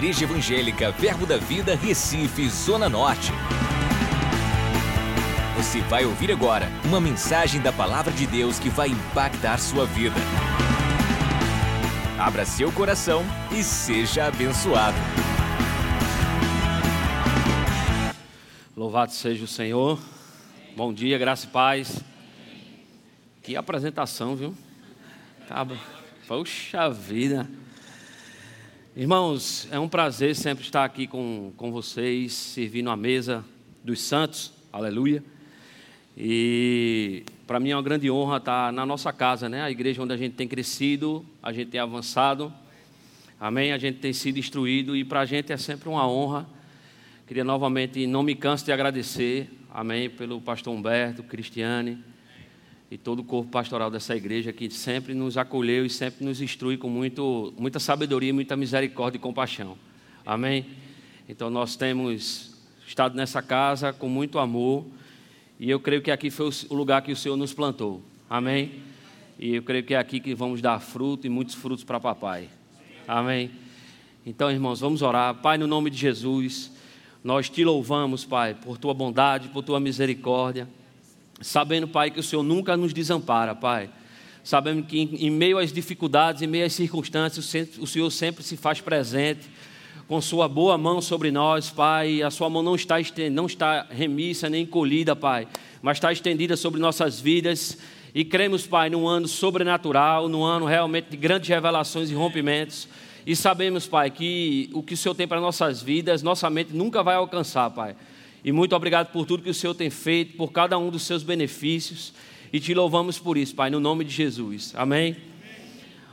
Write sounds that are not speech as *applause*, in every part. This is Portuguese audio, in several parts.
Igreja Evangélica Verbo da Vida, Recife, Zona Norte. Você vai ouvir agora uma mensagem da Palavra de Deus que vai impactar sua vida. Abra seu coração e seja abençoado. Louvado seja o Senhor. Bom dia, graça e paz. Que apresentação, viu? Tá, poxa vida. Irmãos, é um prazer sempre estar aqui com, com vocês, servindo a mesa dos santos, aleluia. E para mim é uma grande honra estar na nossa casa, né? A igreja onde a gente tem crescido, a gente tem avançado, amém? A gente tem sido instruído e para a gente é sempre uma honra. Queria novamente, não me canso de agradecer, amém, pelo pastor Humberto, Cristiane e todo o corpo pastoral dessa igreja que sempre nos acolheu e sempre nos instrui com muito, muita sabedoria, muita misericórdia e compaixão. Amém? Então nós temos estado nessa casa com muito amor e eu creio que aqui foi o lugar que o Senhor nos plantou. Amém? E eu creio que é aqui que vamos dar fruto e muitos frutos para papai. Amém? Então, irmãos, vamos orar. Pai, no nome de Jesus, nós te louvamos, Pai, por tua bondade, por tua misericórdia sabendo, Pai, que o Senhor nunca nos desampara, Pai. Sabemos que em meio às dificuldades, em meio às circunstâncias, o Senhor sempre se faz presente com sua boa mão sobre nós, Pai. A sua mão não está, não está remissa nem encolhida, Pai, mas está estendida sobre nossas vidas. E cremos, Pai, num ano sobrenatural, num ano realmente de grandes revelações e rompimentos. E sabemos, Pai, que o que o Senhor tem para nossas vidas, nossa mente nunca vai alcançar, Pai. E muito obrigado por tudo que o Senhor tem feito, por cada um dos seus benefícios. E te louvamos por isso, Pai, no nome de Jesus. Amém?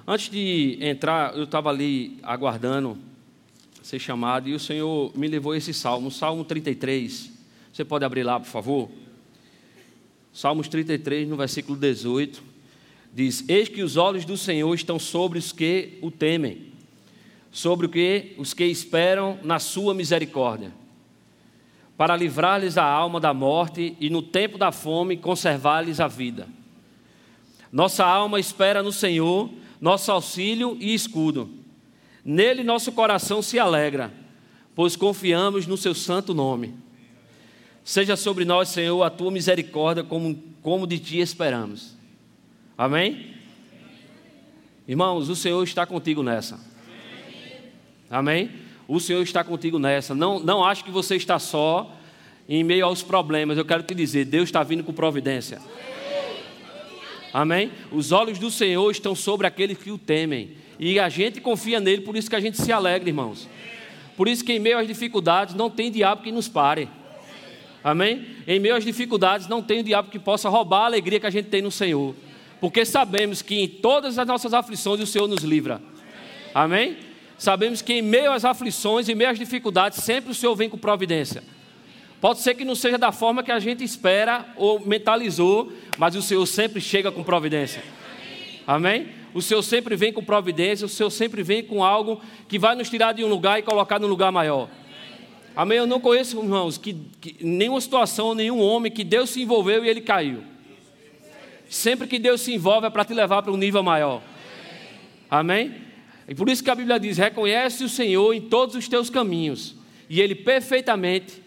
Antes de entrar, eu estava ali aguardando ser chamado e o Senhor me levou esse salmo, Salmo 33. Você pode abrir lá, por favor? Salmos 33, no versículo 18, diz: Eis que os olhos do Senhor estão sobre os que o temem, sobre o que os que esperam na sua misericórdia para livrar-lhes a alma da morte e no tempo da fome conservar-lhes a vida. Nossa alma espera no Senhor, nosso auxílio e escudo. Nele nosso coração se alegra, pois confiamos no seu santo nome. Seja sobre nós, Senhor, a tua misericórdia, como, como de ti esperamos. Amém? Irmãos, o Senhor está contigo nessa. Amém? O Senhor está contigo nessa. Não, não acho que você está só em meio aos problemas. Eu quero te dizer, Deus está vindo com providência. Amém? Os olhos do Senhor estão sobre aqueles que o temem. E a gente confia nele, por isso que a gente se alegra, irmãos. Por isso que em meio às dificuldades não tem diabo que nos pare. Amém? Em meio às dificuldades não tem diabo que possa roubar a alegria que a gente tem no Senhor. Porque sabemos que em todas as nossas aflições o Senhor nos livra. Amém? Sabemos que em meio às aflições, em meio às dificuldades, sempre o Senhor vem com providência. Pode ser que não seja da forma que a gente espera ou mentalizou, mas o Senhor sempre chega com providência. Amém? O Senhor sempre vem com providência, o Senhor sempre vem com algo que vai nos tirar de um lugar e colocar num lugar maior. Amém? Eu não conheço, irmãos, que, que nenhuma situação, nenhum homem que Deus se envolveu e ele caiu. Sempre que Deus se envolve é para te levar para um nível maior. Amém? E por isso que a Bíblia diz: reconhece o Senhor em todos os teus caminhos, e Ele perfeitamente,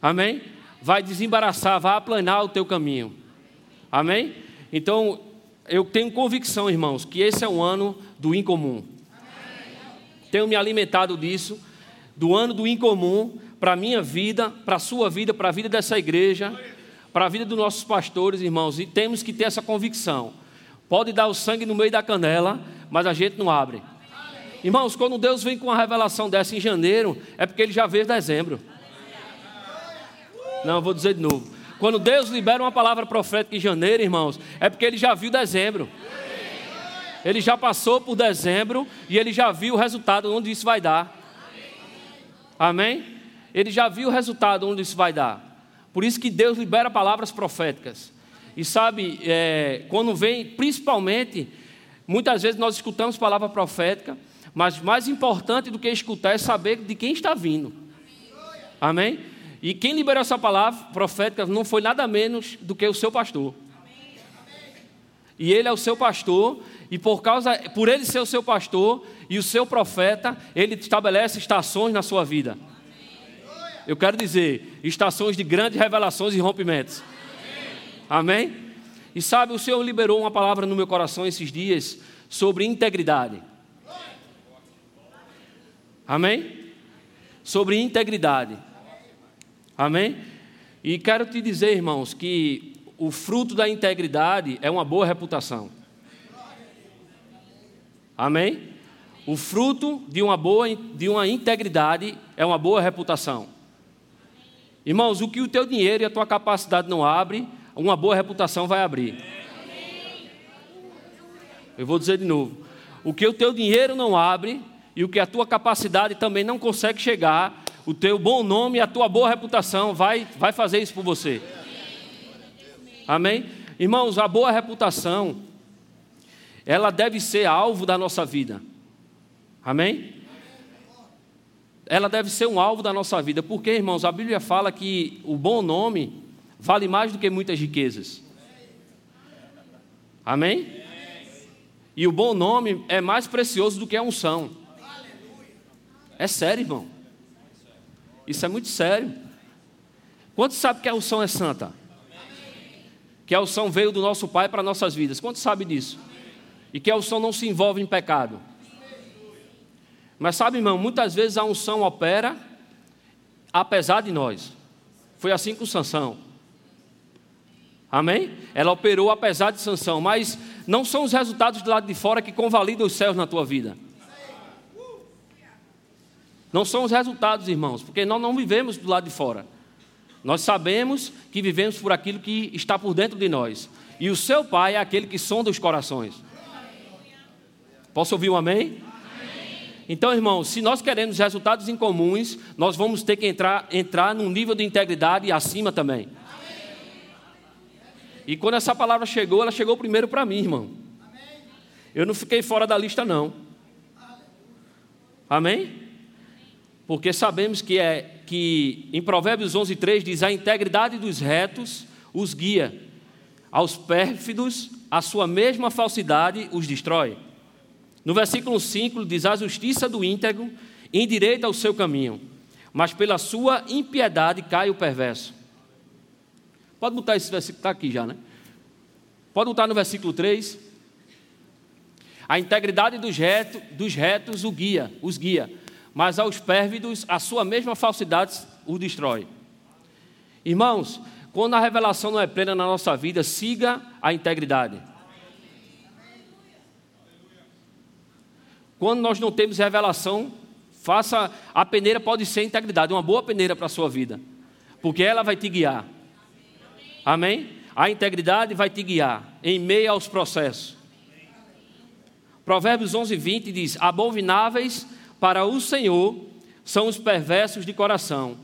amém? Vai desembaraçar, vai aplanar o teu caminho, amém? Então, eu tenho convicção, irmãos, que esse é o ano do incomum. Tenho me alimentado disso, do ano do incomum, para a minha vida, para a sua vida, para a vida dessa igreja, para a vida dos nossos pastores, irmãos, e temos que ter essa convicção. Pode dar o sangue no meio da canela, mas a gente não abre. Irmãos, quando Deus vem com uma revelação dessa em janeiro, é porque ele já veio dezembro. Não, vou dizer de novo. Quando Deus libera uma palavra profética em janeiro, irmãos, é porque ele já viu dezembro. Ele já passou por dezembro e ele já viu o resultado onde isso vai dar. Amém? Ele já viu o resultado onde isso vai dar. Por isso que Deus libera palavras proféticas. E sabe, é, quando vem, principalmente, muitas vezes nós escutamos palavra profética mas mais importante do que escutar é saber de quem está vindo. Amém? E quem liberou essa palavra profética não foi nada menos do que o seu pastor. E ele é o seu pastor, e por causa por ele ser o seu pastor e o seu profeta, ele estabelece estações na sua vida. Eu quero dizer, estações de grandes revelações e rompimentos. Amém? E sabe, o Senhor liberou uma palavra no meu coração esses dias sobre integridade. Amém? Sobre integridade. Amém? E quero te dizer, irmãos, que o fruto da integridade é uma boa reputação. Amém? O fruto de uma boa de uma integridade é uma boa reputação. Irmãos, o que o teu dinheiro e a tua capacidade não abre, uma boa reputação vai abrir. Eu vou dizer de novo. O que o teu dinheiro não abre e o que a tua capacidade também não consegue chegar, o teu bom nome e a tua boa reputação vai, vai fazer isso por você. Amém? Irmãos, a boa reputação, ela deve ser alvo da nossa vida. Amém? Ela deve ser um alvo da nossa vida, porque, irmãos, a Bíblia fala que o bom nome vale mais do que muitas riquezas. Amém? E o bom nome é mais precioso do que a unção. É sério, irmão. Isso é muito sério. Quantos sabe que a unção é santa? Que a unção veio do nosso Pai para nossas vidas. Quantos sabe disso? E que a unção não se envolve em pecado. Mas sabe, irmão, muitas vezes a unção opera apesar de nós. Foi assim com Sansão. Amém? Ela operou apesar de Sansão, mas não são os resultados do lado de fora que convalidam os céus na tua vida. Não são os resultados, irmãos, porque nós não vivemos do lado de fora. Nós sabemos que vivemos por aquilo que está por dentro de nós. E o seu Pai é aquele que sonda os corações. Posso ouvir um amém? Então, irmãos, se nós queremos resultados incomuns, nós vamos ter que entrar, entrar num nível de integridade acima também. E quando essa palavra chegou, ela chegou primeiro para mim, irmão. Eu não fiquei fora da lista, não. Amém? Porque sabemos que é que em Provérbios 11:3 diz a integridade dos retos os guia, aos pérfidos a sua mesma falsidade os destrói. No versículo 5 diz: A justiça do íntegro endireita o seu caminho, mas pela sua impiedade cai o perverso. Pode botar esse versículo, está aqui já, né? Pode botar no versículo 3. A integridade dos retos, dos retos o guia, os guia, mas aos pérvidos a sua mesma falsidade o destrói. Irmãos, quando a revelação não é plena na nossa vida, siga a integridade. Quando nós não temos revelação, faça a peneira pode ser integridade, uma boa peneira para a sua vida, porque ela vai te guiar. Amém? A integridade vai te guiar em meio aos processos. Provérbios 11, 20 diz: Abomináveis para o Senhor são os perversos de coração,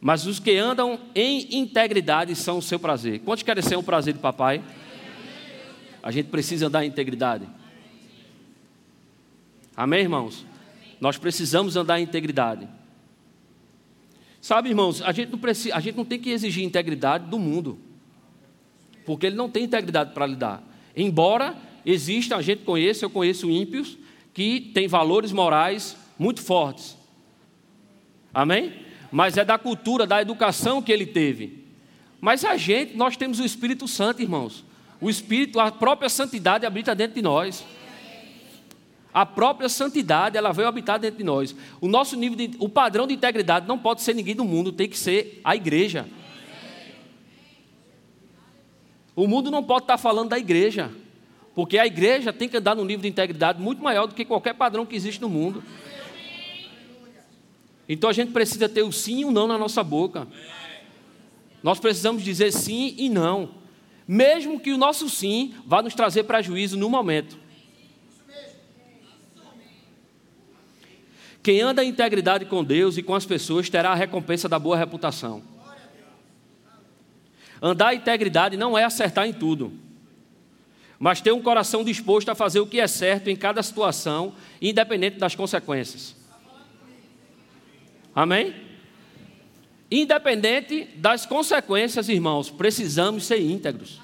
mas os que andam em integridade são o seu prazer. Quantos querem ser o prazer do papai? A gente precisa andar em integridade. Amém, irmãos? Nós precisamos andar em integridade. Sabe, irmãos, a gente não, precisa, a gente não tem que exigir integridade do mundo, porque ele não tem integridade para lidar. Embora exista, a gente conheça, eu conheço ímpios que têm valores morais muito fortes. Amém? Mas é da cultura, da educação que ele teve. Mas a gente, nós temos o Espírito Santo, irmãos. O Espírito, a própria santidade habita dentro de nós. A própria santidade, ela veio habitar dentro de nós. O nosso nível de, o padrão de integridade não pode ser ninguém do mundo, tem que ser a igreja. O mundo não pode estar falando da igreja, porque a igreja tem que andar num nível de integridade muito maior do que qualquer padrão que existe no mundo. Então a gente precisa ter o sim e o não na nossa boca. Nós precisamos dizer sim e não, mesmo que o nosso sim vá nos trazer prejuízo no momento. Quem anda em integridade com Deus e com as pessoas terá a recompensa da boa reputação. Andar em integridade não é acertar em tudo, mas ter um coração disposto a fazer o que é certo em cada situação, independente das consequências. Amém? Independente das consequências, irmãos, precisamos ser íntegros.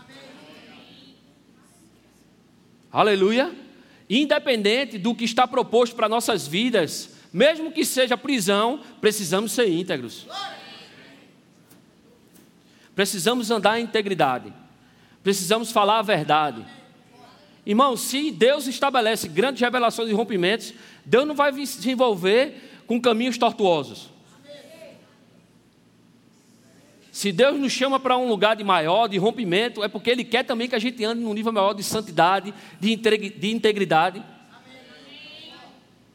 Aleluia. Independente do que está proposto para nossas vidas, mesmo que seja prisão, precisamos ser íntegros. Precisamos andar em integridade. Precisamos falar a verdade. Irmão, se Deus estabelece grandes revelações e rompimentos, Deus não vai se envolver com caminhos tortuosos. Se Deus nos chama para um lugar de maior, de rompimento, é porque Ele quer também que a gente ande num nível maior de santidade, de integridade.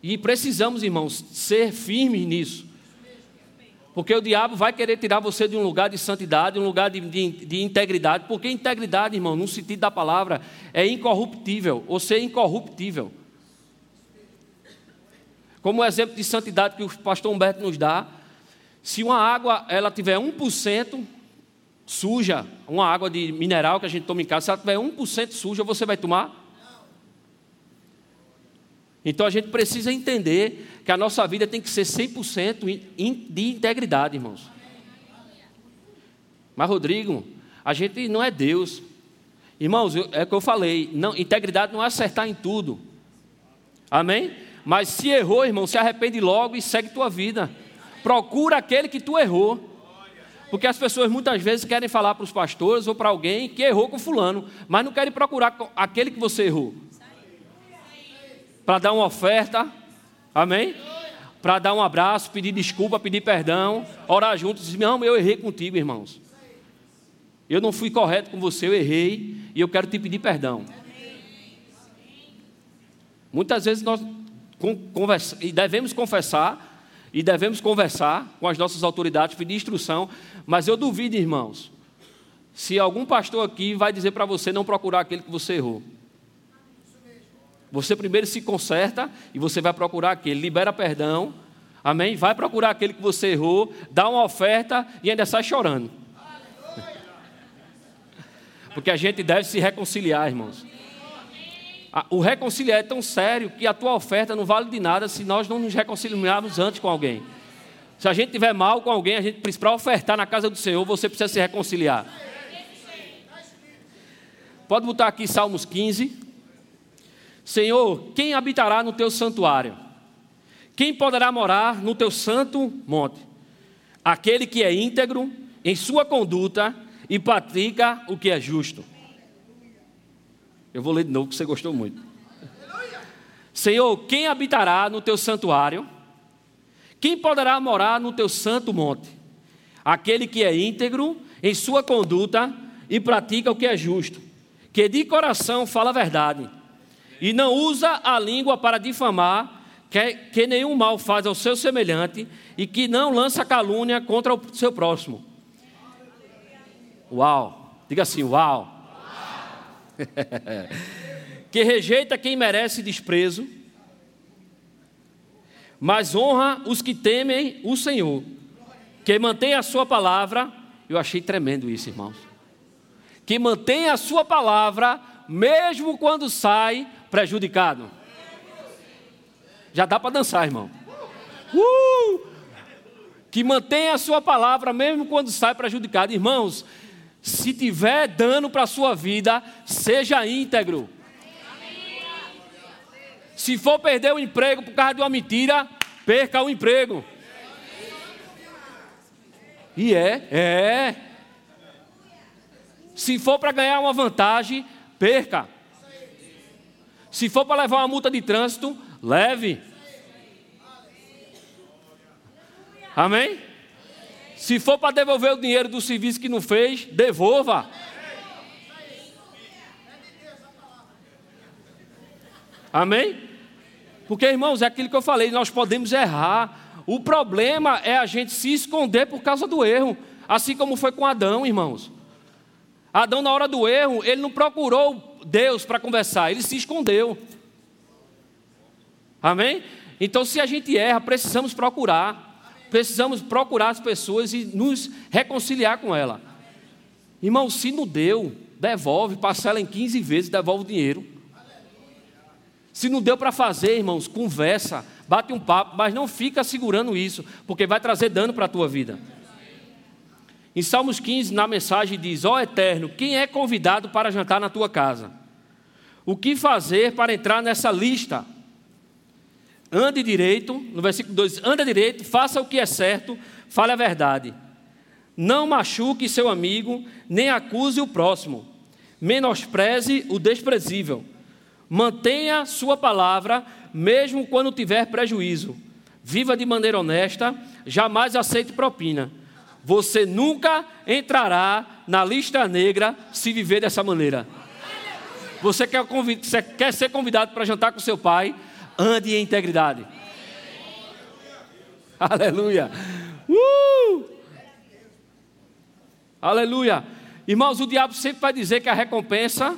E precisamos, irmãos, ser firmes nisso. Porque o diabo vai querer tirar você de um lugar de santidade, um lugar de, de, de, integridade. Porque integridade, irmão, no sentido da palavra, é incorruptível, ou ser incorruptível. Como o exemplo de santidade que o pastor Humberto nos dá, se uma água ela tiver 1% suja, uma água de mineral que a gente toma em casa, se ela tiver 1% suja, você vai tomar? Então a gente precisa entender que a nossa vida tem que ser 100% de integridade, irmãos. Mas, Rodrigo, a gente não é Deus. Irmãos, é o que eu falei, não, integridade não é acertar em tudo. Amém? Mas se errou, irmão, se arrepende logo e segue tua vida. Procura aquele que tu errou. Porque as pessoas muitas vezes querem falar para os pastores ou para alguém que errou com fulano, mas não querem procurar aquele que você errou. Para dar uma oferta, amém? Para dar um abraço, pedir desculpa, pedir perdão, orar juntos, dizer, não, eu errei contigo, irmãos. Eu não fui correto com você, eu errei e eu quero te pedir perdão. Muitas vezes nós e devemos confessar e devemos conversar com as nossas autoridades, pedir instrução, mas eu duvido, irmãos, se algum pastor aqui vai dizer para você não procurar aquele que você errou. Você primeiro se conserta e você vai procurar aquele, libera perdão, amém? Vai procurar aquele que você errou, dá uma oferta e ainda sai chorando. *laughs* Porque a gente deve se reconciliar, irmãos. O reconciliar é tão sério que a tua oferta não vale de nada se nós não nos reconciliarmos antes com alguém. Se a gente tiver mal com alguém, a gente para ofertar na casa do Senhor, você precisa se reconciliar. Pode botar aqui Salmos 15. Senhor, quem habitará no teu santuário? Quem poderá morar no teu santo monte? Aquele que é íntegro em sua conduta e pratica o que é justo eu vou ler de novo, que você gostou muito. Senhor, quem habitará no teu santuário? Quem poderá morar no teu santo monte? Aquele que é íntegro em sua conduta e pratica o que é justo, que de coração fala a verdade e não usa a língua para difamar, que, que nenhum mal faz ao seu semelhante e que não lança calúnia contra o seu próximo. Uau! Diga assim, uau! *laughs* que rejeita quem merece desprezo, mas honra os que temem o Senhor, que mantém a sua palavra. Eu achei tremendo isso, irmãos. Que mantém a sua palavra, mesmo quando sai prejudicado. Já dá para dançar, irmão. Uh! Que mantém a sua palavra, mesmo quando sai prejudicado. Irmãos, se tiver dano para a sua vida, seja íntegro. Se for perder o emprego por causa de uma mentira, perca o emprego. E é, é. Se for para ganhar uma vantagem, perca. Se for para levar uma multa de trânsito, leve. Amém? Se for para devolver o dinheiro do serviço que não fez, devolva. Amém? Porque, irmãos, é aquilo que eu falei, nós podemos errar. O problema é a gente se esconder por causa do erro. Assim como foi com Adão, irmãos. Adão, na hora do erro, ele não procurou Deus para conversar, ele se escondeu. Amém? Então, se a gente erra, precisamos procurar precisamos procurar as pessoas e nos reconciliar com ela. Irmão, se não deu, devolve, parcela em 15 vezes, devolve o dinheiro. Se não deu para fazer, irmãos, conversa, bate um papo, mas não fica segurando isso, porque vai trazer dano para a tua vida. Em Salmos 15, na mensagem diz: Ó oh, Eterno, quem é convidado para jantar na tua casa? O que fazer para entrar nessa lista? Ande direito, no versículo 2: anda direito, faça o que é certo, fale a verdade. Não machuque seu amigo, nem acuse o próximo. Menospreze o desprezível. Mantenha sua palavra, mesmo quando tiver prejuízo. Viva de maneira honesta, jamais aceite propina. Você nunca entrará na lista negra se viver dessa maneira. Você quer, você quer ser convidado para jantar com seu pai? Ande em integridade. *laughs* Aleluia. Uh! Aleluia. Irmãos, o diabo sempre vai dizer que a recompensa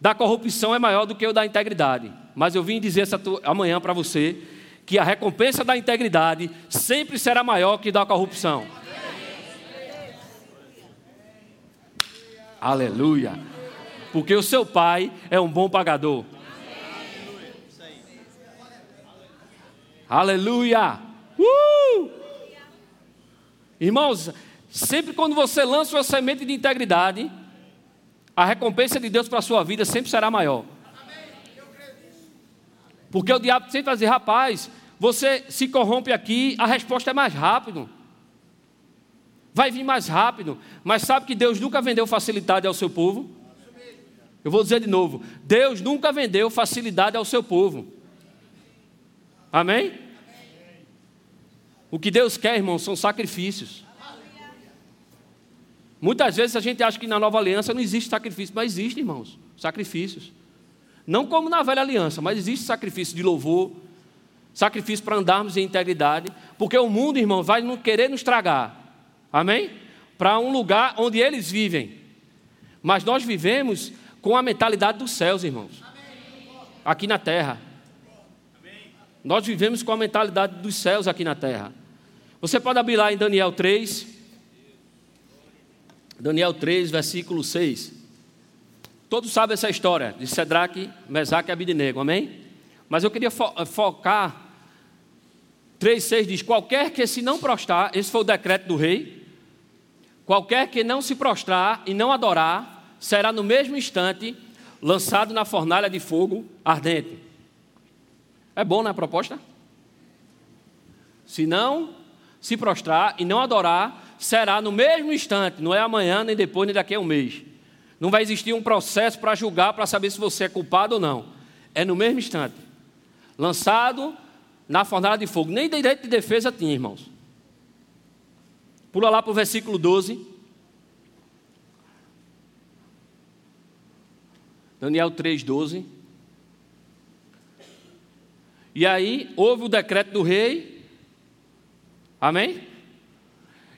da corrupção é maior do que o da integridade. Mas eu vim dizer essa amanhã para você que a recompensa da integridade sempre será maior que da corrupção. Aleluia. Porque o seu pai é um bom pagador. Aleluia. Uh! Irmãos, sempre quando você lança uma semente de integridade, a recompensa de Deus para a sua vida sempre será maior. Porque o diabo sempre vai dizer, rapaz, você se corrompe aqui, a resposta é mais rápido. Vai vir mais rápido. Mas sabe que Deus nunca vendeu facilidade ao seu povo? Eu vou dizer de novo: Deus nunca vendeu facilidade ao seu povo. Amém? O que Deus quer, irmão, são sacrifícios. Muitas vezes a gente acha que na nova aliança não existe sacrifício, mas existe, irmãos, sacrifícios. Não como na velha aliança, mas existe sacrifício de louvor, sacrifício para andarmos em integridade, porque o mundo, irmão, vai querer nos tragar. Amém? Para um lugar onde eles vivem. Mas nós vivemos com a mentalidade dos céus, irmãos. Aqui na terra. Nós vivemos com a mentalidade dos céus aqui na terra. Você pode abrir lá em Daniel 3. Daniel 3, versículo 6. Todos sabem essa história de Sedraque, Mesaque e Abidinego, amém? Mas eu queria fo focar. 3,6 diz: Qualquer que se não prostrar, esse foi o decreto do rei. Qualquer que não se prostrar e não adorar, será no mesmo instante lançado na fornalha de fogo ardente. É bom, né, proposta? Se não se prostrar e não adorar, será no mesmo instante, não é amanhã, nem depois, nem daqui a um mês. Não vai existir um processo para julgar, para saber se você é culpado ou não. É no mesmo instante. Lançado na fornalha de fogo. Nem direito de defesa tinha, irmãos. Pula lá para o versículo 12. Daniel 3, 12. E aí houve o decreto do rei. Amém?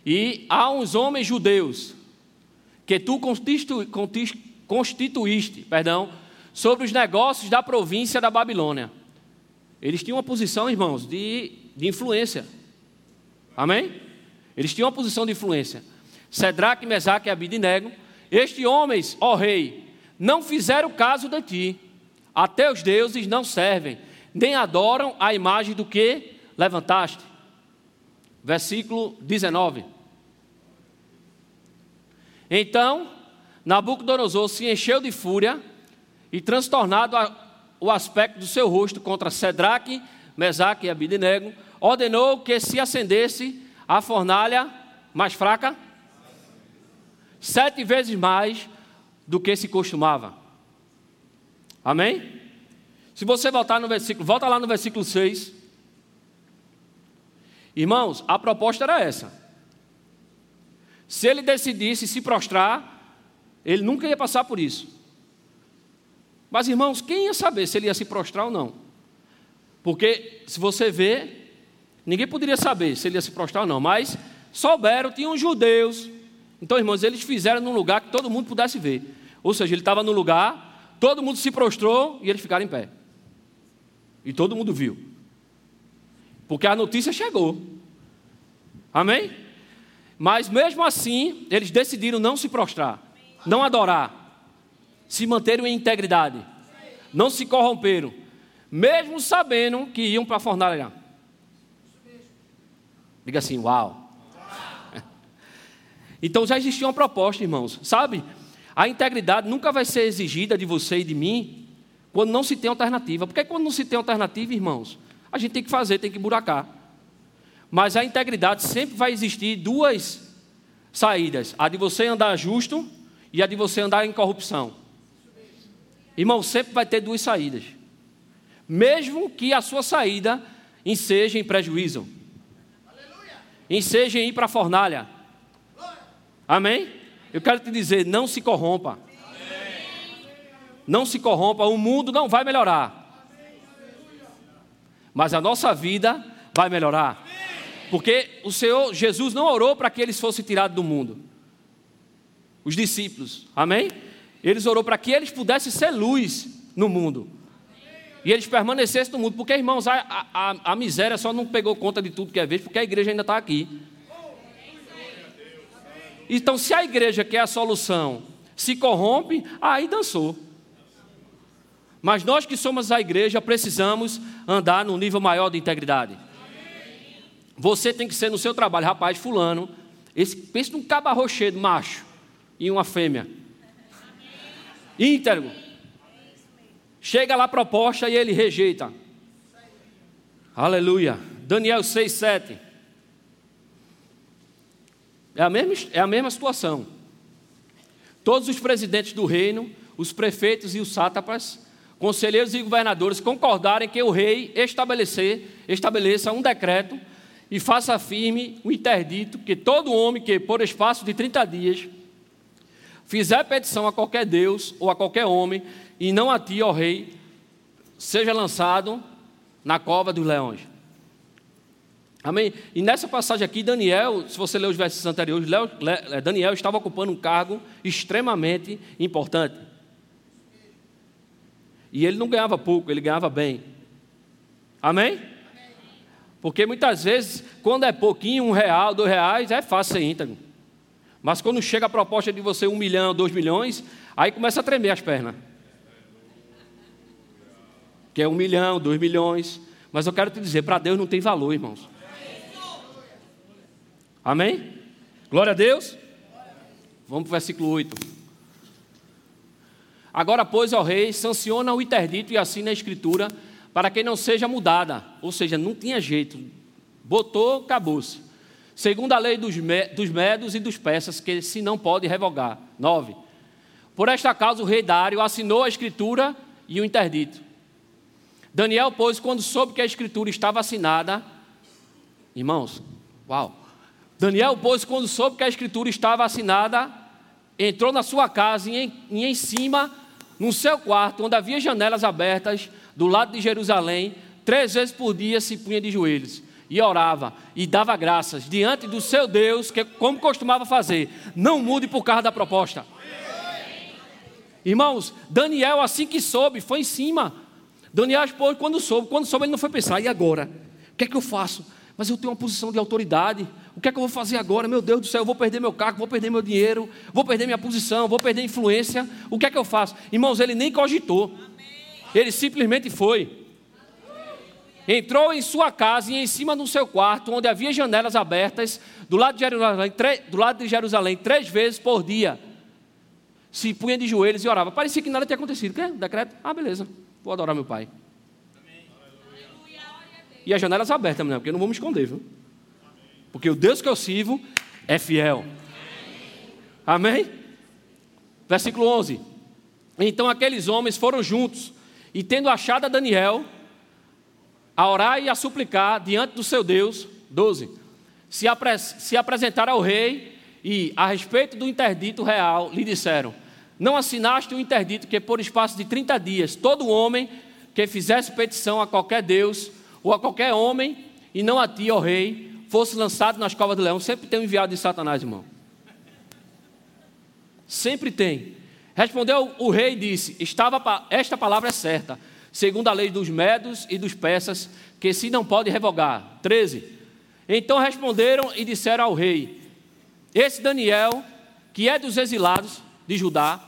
E há uns homens judeus que tu constituíste, perdão, sobre os negócios da província da Babilônia. Eles tinham uma posição, irmãos, de, de influência. Amém? Eles tinham uma posição de influência. Sedraque, Mesaque e Abidinego. Estes homens, ó rei, não fizeram caso de ti. Até os deuses não servem, nem adoram a imagem do que levantaste. Versículo 19. Então, Nabucodonosor se encheu de fúria e, transtornado o aspecto do seu rosto contra Sedraque, Mesaque e Abidinego, ordenou que se acendesse a fornalha mais fraca, sete vezes mais do que se costumava. Amém? Se você voltar no versículo, volta lá no versículo 6. Irmãos, a proposta era essa. Se ele decidisse se prostrar, ele nunca ia passar por isso. Mas, irmãos, quem ia saber se ele ia se prostrar ou não? Porque, se você vê, ninguém poderia saber se ele ia se prostrar ou não, mas souberam, tinham judeus. Então, irmãos, eles fizeram num lugar que todo mundo pudesse ver. Ou seja, ele estava no lugar, todo mundo se prostrou e eles ficaram em pé. E todo mundo viu. Porque a notícia chegou. Amém? Mas mesmo assim, eles decidiram não se prostrar, não adorar, se manteram em integridade, não se corromperam, mesmo sabendo que iam para a fornalha. Diga assim, uau. *laughs* Então já existia uma proposta, irmãos, sabe? A integridade nunca vai ser exigida de você e de mim quando não se tem alternativa. Porque quando não se tem alternativa, irmãos, a gente tem que fazer, tem que buracar. Mas a integridade sempre vai existir duas saídas: a de você andar justo e a de você andar em corrupção. Irmão, sempre vai ter duas saídas. Mesmo que a sua saída enseja em prejuízo. Enseja em ir para a fornalha. Amém? Eu quero te dizer, não se corrompa. Não se corrompa, o mundo não vai melhorar. Mas a nossa vida vai melhorar. Porque o Senhor Jesus não orou para que eles fossem tirados do mundo. Os discípulos, amém? Eles orou para que eles pudessem ser luz no mundo. E eles permanecessem no mundo. Porque, irmãos, a, a, a miséria só não pegou conta de tudo que é vez, porque a igreja ainda está aqui. Então, se a igreja que é a solução se corrompe, aí dançou. Mas nós que somos a igreja precisamos andar num nível maior de integridade. Você tem que ser no seu trabalho, rapaz, fulano. Esse, pense num cabarrochedo macho e uma fêmea. Íntegro. Chega lá a proposta e ele rejeita. Aleluia. Daniel 6, 7. É a mesma, é a mesma situação. Todos os presidentes do reino, os prefeitos e os sátrapas, conselheiros e governadores concordarem que o rei estabelecer, estabeleça um decreto e faça firme o interdito que todo homem que, por espaço de 30 dias, fizer petição a qualquer Deus ou a qualquer homem, e não a ti, ó rei, seja lançado na cova dos leões. Amém? E nessa passagem aqui, Daniel, se você ler os versos anteriores, eh, Daniel estava ocupando um cargo extremamente importante. E ele não ganhava pouco, ele ganhava bem. Amém? Porque muitas vezes, quando é pouquinho, um real, dois reais, é fácil ser íntegro. Mas quando chega a proposta de você um milhão, dois milhões, aí começa a tremer as pernas. Que é um milhão, dois milhões. Mas eu quero te dizer, para Deus não tem valor, irmãos. Amém? Glória a Deus. Vamos para o versículo 8. Agora, pois, ó rei, sanciona o interdito e assina a escritura para que não seja mudada. Ou seja, não tinha jeito. Botou, acabou-se. Segundo a lei dos, dos medos e dos persas, que se não pode revogar. 9. Por esta causa, o rei Dário assinou a escritura e o interdito. Daniel, pois, quando soube que a escritura estava assinada, irmãos, uau, Daniel, pois, quando soube que a escritura estava assinada, entrou na sua casa e em, e em cima, no seu quarto, onde havia janelas abertas, do lado de Jerusalém, três vezes por dia se punha de joelhos e orava e dava graças diante do seu Deus, que como costumava fazer, não mude por causa da proposta. Irmãos, Daniel, assim que soube, foi em cima. Daniel, quando soube, quando soube, ele não foi pensar, e agora? O que é que eu faço? Mas eu tenho uma posição de autoridade. O que é que eu vou fazer agora? Meu Deus do céu, eu vou perder meu cargo, vou perder meu dinheiro, vou perder minha posição, vou perder influência. O que é que eu faço? Irmãos, ele nem cogitou. Ele simplesmente foi. Entrou em sua casa e em cima do seu quarto, onde havia janelas abertas, do lado de Jerusalém, do lado de Jerusalém três vezes por dia. Se punha de joelhos e orava. Parecia que nada tinha acontecido. Quer? Decreto? Ah, beleza. Vou adorar meu pai. E as janelas abertas, não, porque eu não vou me esconder, viu? Porque o Deus que eu sirvo é fiel. Amém? Versículo 11. Então aqueles homens foram juntos e, tendo achado a Daniel, a orar e a suplicar diante do seu Deus, 12, se, apre se apresentaram ao rei e, a respeito do interdito real, lhe disseram: Não assinaste o interdito que, por espaço de 30 dias, todo homem que fizesse petição a qualquer Deus ou a qualquer homem, e não a ti, ó rei, fosse lançado nas covas do leão. Sempre tem um enviado de Satanás, irmão. Sempre tem. Respondeu o rei e disse: Estava, Esta palavra é certa, segundo a lei dos medos e dos persas, que se não pode revogar. 13. Então responderam e disseram ao rei: Esse Daniel, que é dos exilados de Judá,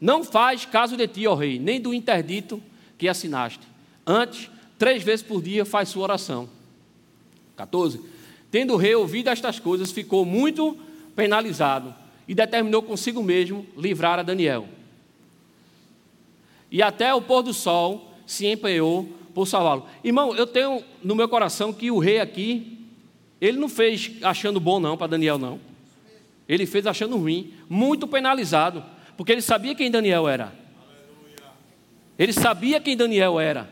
não faz caso de ti, ó rei, nem do interdito que assinaste. Antes, três vezes por dia faz sua oração. 14. Tendo o rei ouvido estas coisas, ficou muito penalizado e determinou consigo mesmo livrar a Daniel. E até o pôr do sol se empenhou por salvá-lo. Irmão, eu tenho no meu coração que o rei aqui, ele não fez achando bom não para Daniel não. Ele fez achando ruim, muito penalizado, porque ele sabia quem Daniel era. Ele sabia quem Daniel era.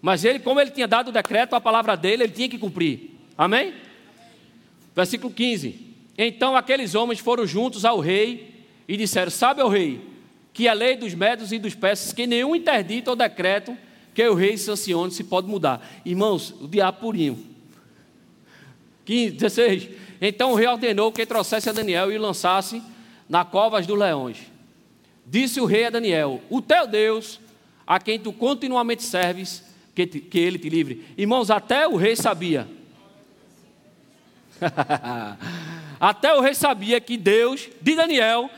Mas ele, como ele tinha dado o decreto, a palavra dele, ele tinha que cumprir. Amém? Versículo 15. Então aqueles homens foram juntos ao rei e disseram: Sabe, o rei, que a lei dos médios e dos persas, que nenhum interdito ou decreto que o rei sancione se pode mudar. Irmãos, o diabo purinho. 15, 16. Então o rei ordenou que trouxesse a Daniel e o lançasse na covas dos leões. Disse o rei a Daniel: O teu Deus, a quem tu continuamente serves, que, te, que ele te livre. Irmãos, até o rei sabia. *laughs* até o rei sabia que Deus, de Daniel,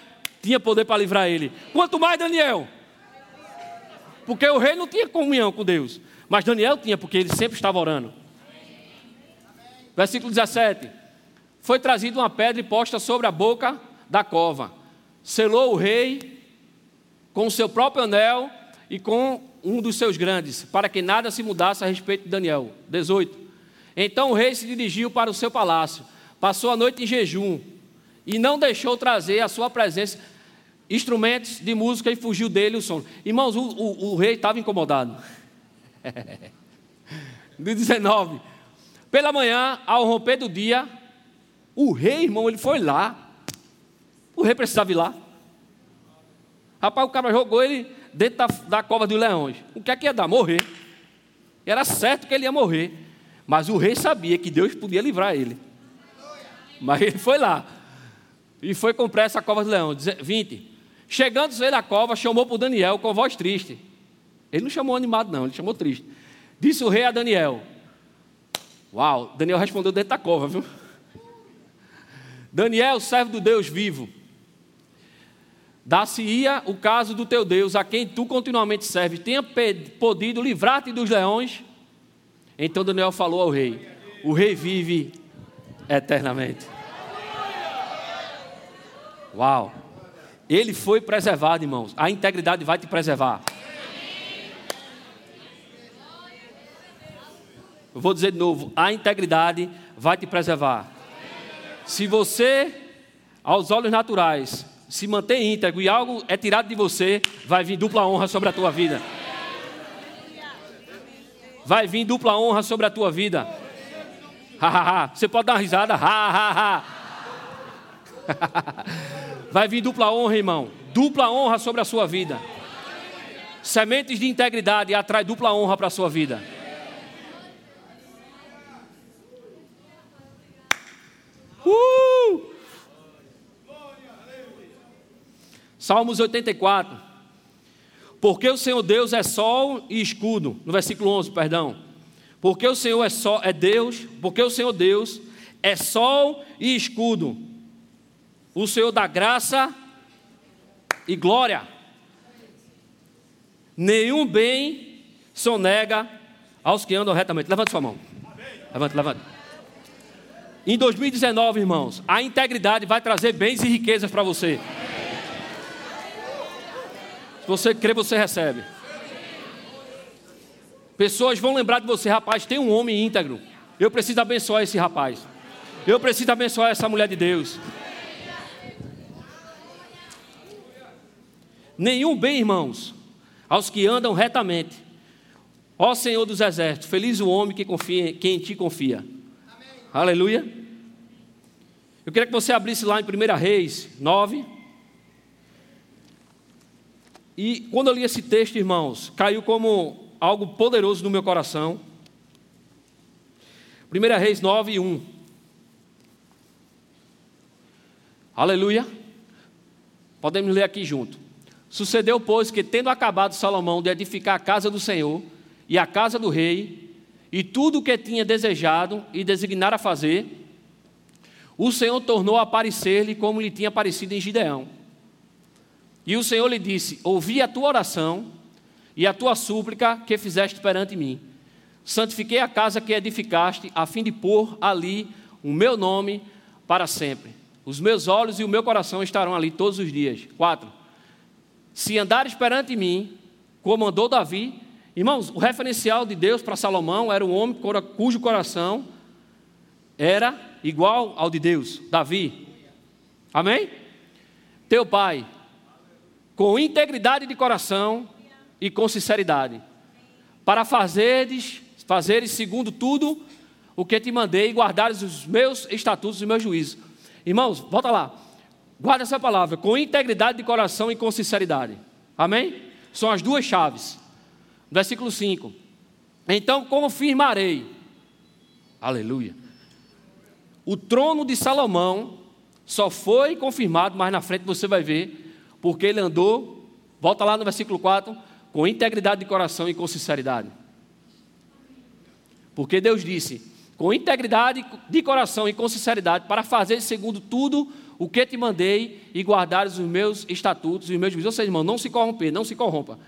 tinha poder para livrar ele. Quanto mais Daniel. Porque o rei não tinha comunhão com Deus. Mas Daniel tinha, porque ele sempre estava orando. Versículo 17. Foi trazida uma pedra e posta sobre a boca da cova. Selou o rei com o seu próprio anel e com um dos seus grandes, para que nada se mudasse a respeito de Daniel. 18. Então o rei se dirigiu para o seu palácio, passou a noite em jejum e não deixou trazer à sua presença instrumentos de música e fugiu dele o sono. Irmãos, o, o, o rei estava incomodado. *laughs* No 19. Pela manhã, ao romper do dia, o rei, irmão, ele foi lá. O rei precisava ir lá. Rapaz, o cara jogou ele dentro da, da cova dos leões. O que é que ia dar? Morrer. Era certo que ele ia morrer. Mas o rei sabia que Deus podia livrar ele. Mas ele foi lá. E foi com pressa a cova dos leões. 20. Chegando ele à cova, chamou para Daniel com voz triste. Ele não chamou animado, não, ele chamou triste. Disse o rei a Daniel: Uau, Daniel respondeu dentro da cova, viu? Daniel, servo do Deus vivo, Dar-se-ia o caso do teu Deus, a quem tu continuamente serves, tenha podido livrar-te dos leões? Então Daniel falou ao rei: O rei vive eternamente. Uau! Ele foi preservado, irmãos. A integridade vai te preservar. Eu vou dizer de novo: a integridade vai te preservar. Se você, aos olhos naturais, se mantém íntegro e algo é tirado de você, vai vir dupla honra sobre a tua vida. Vai vir dupla honra sobre a tua vida. Você pode dar uma risada. *laughs* Vai vir dupla honra, irmão. Dupla honra sobre a sua vida. Sementes de integridade atrai dupla honra para a sua vida. Uh! Salmos 84. Porque o Senhor Deus é sol e escudo. No versículo 11, perdão. Porque o Senhor é, sol, é Deus, porque o Senhor Deus é sol e escudo. O Senhor dá graça e glória. Nenhum bem sonega aos que andam retamente. Levante sua mão. Levante, levante. Em 2019, irmãos, a integridade vai trazer bens e riquezas para você. Se você crê, você recebe. Pessoas vão lembrar de você, rapaz, tem um homem íntegro. Eu preciso abençoar esse rapaz. Eu preciso abençoar essa mulher de Deus. Nenhum bem, irmãos, aos que andam retamente. Ó Senhor dos exércitos, feliz o homem que confia, em ti confia. Amém. Aleluia. Eu queria que você abrisse lá em 1 Reis 9. E quando eu li esse texto, irmãos, caiu como algo poderoso no meu coração. 1 Reis 9, 1. Aleluia. Podemos ler aqui junto. Sucedeu, pois, que tendo acabado Salomão de edificar a casa do Senhor e a casa do rei, e tudo o que tinha desejado e designara fazer, o Senhor tornou a aparecer-lhe como lhe tinha aparecido em Gideão e o Senhor lhe disse: Ouvi a tua oração e a tua súplica que fizeste perante mim. Santifiquei a casa que edificaste, a fim de pôr ali o meu nome para sempre. Os meus olhos e o meu coração estarão ali todos os dias. Quatro. Se andares perante mim, como andou Davi. Irmãos, o referencial de Deus para Salomão era um homem cujo coração era igual ao de Deus, Davi. Amém? Teu pai, com integridade de coração e com sinceridade, para fazeres, fazeres segundo tudo o que te mandei e guardares os meus estatutos e meus juízos. Irmãos, volta lá. Guarda essa palavra, com integridade de coração e com sinceridade. Amém? São as duas chaves. Versículo 5. Então confirmarei. Aleluia. O trono de Salomão só foi confirmado, mais na frente você vai ver, porque ele andou, volta lá no versículo 4, com integridade de coração e com sinceridade. Porque Deus disse: com integridade de coração e com sinceridade, para fazer segundo tudo o que te mandei e guardar os meus estatutos e os meus juízos. Ou seja, irmão, não se corromper, não se corrompa.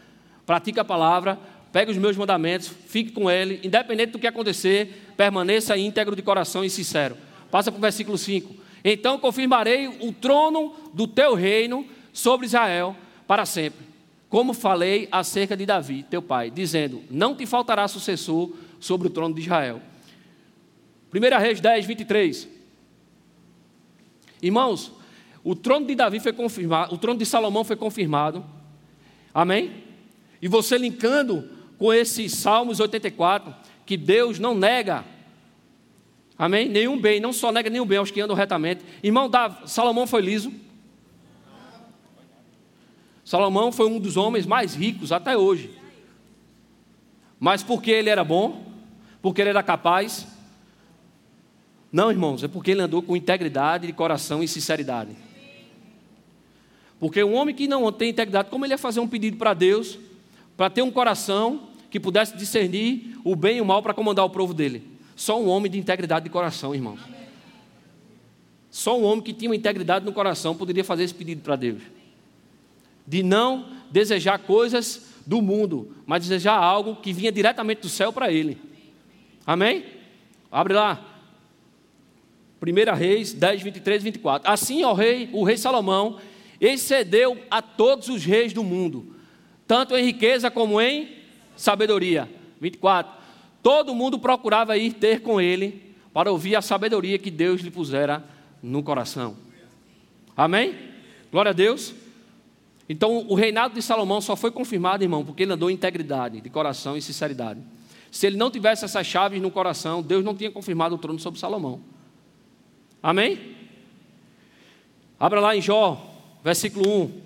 Pratique a palavra, pegue os meus mandamentos, fique com ele, independente do que acontecer, permaneça íntegro de coração e sincero. Passa para o versículo 5. Então confirmarei o trono do teu reino sobre Israel para sempre, como falei acerca de Davi, teu pai, dizendo: Não te faltará sucessor sobre o trono de Israel. 1 Reis 10, 23. Irmãos, o trono de Davi foi confirmado, o trono de Salomão foi confirmado. Amém? E você linkando com esses Salmos 84, que Deus não nega, amém? Nenhum bem, não só nega nenhum bem aos que andam retamente. Irmão, Salomão foi liso. Salomão foi um dos homens mais ricos até hoje. Mas porque ele era bom, porque ele era capaz, não, irmãos, é porque ele andou com integridade de coração e sinceridade. Porque um homem que não tem integridade, como ele ia fazer um pedido para Deus, para ter um coração que pudesse discernir o bem e o mal para comandar o povo dele? Só um homem de integridade de coração, irmãos. Só um homem que tinha uma integridade no coração poderia fazer esse pedido para Deus. De não desejar coisas do mundo, mas desejar algo que vinha diretamente do céu para ele. Amém? Abre lá, 1 Reis 10, 23 e 24. Assim, ó rei, o rei Salomão excedeu a todos os reis do mundo, tanto em riqueza como em sabedoria. 24. Todo mundo procurava ir ter com ele para ouvir a sabedoria que Deus lhe pusera no coração. Amém? Glória a Deus. Então, o reinado de Salomão só foi confirmado, irmão, porque ele andou em integridade de coração e sinceridade. Se ele não tivesse essas chaves no coração, Deus não tinha confirmado o trono sobre Salomão. Amém? Abra lá em Jó, versículo 1.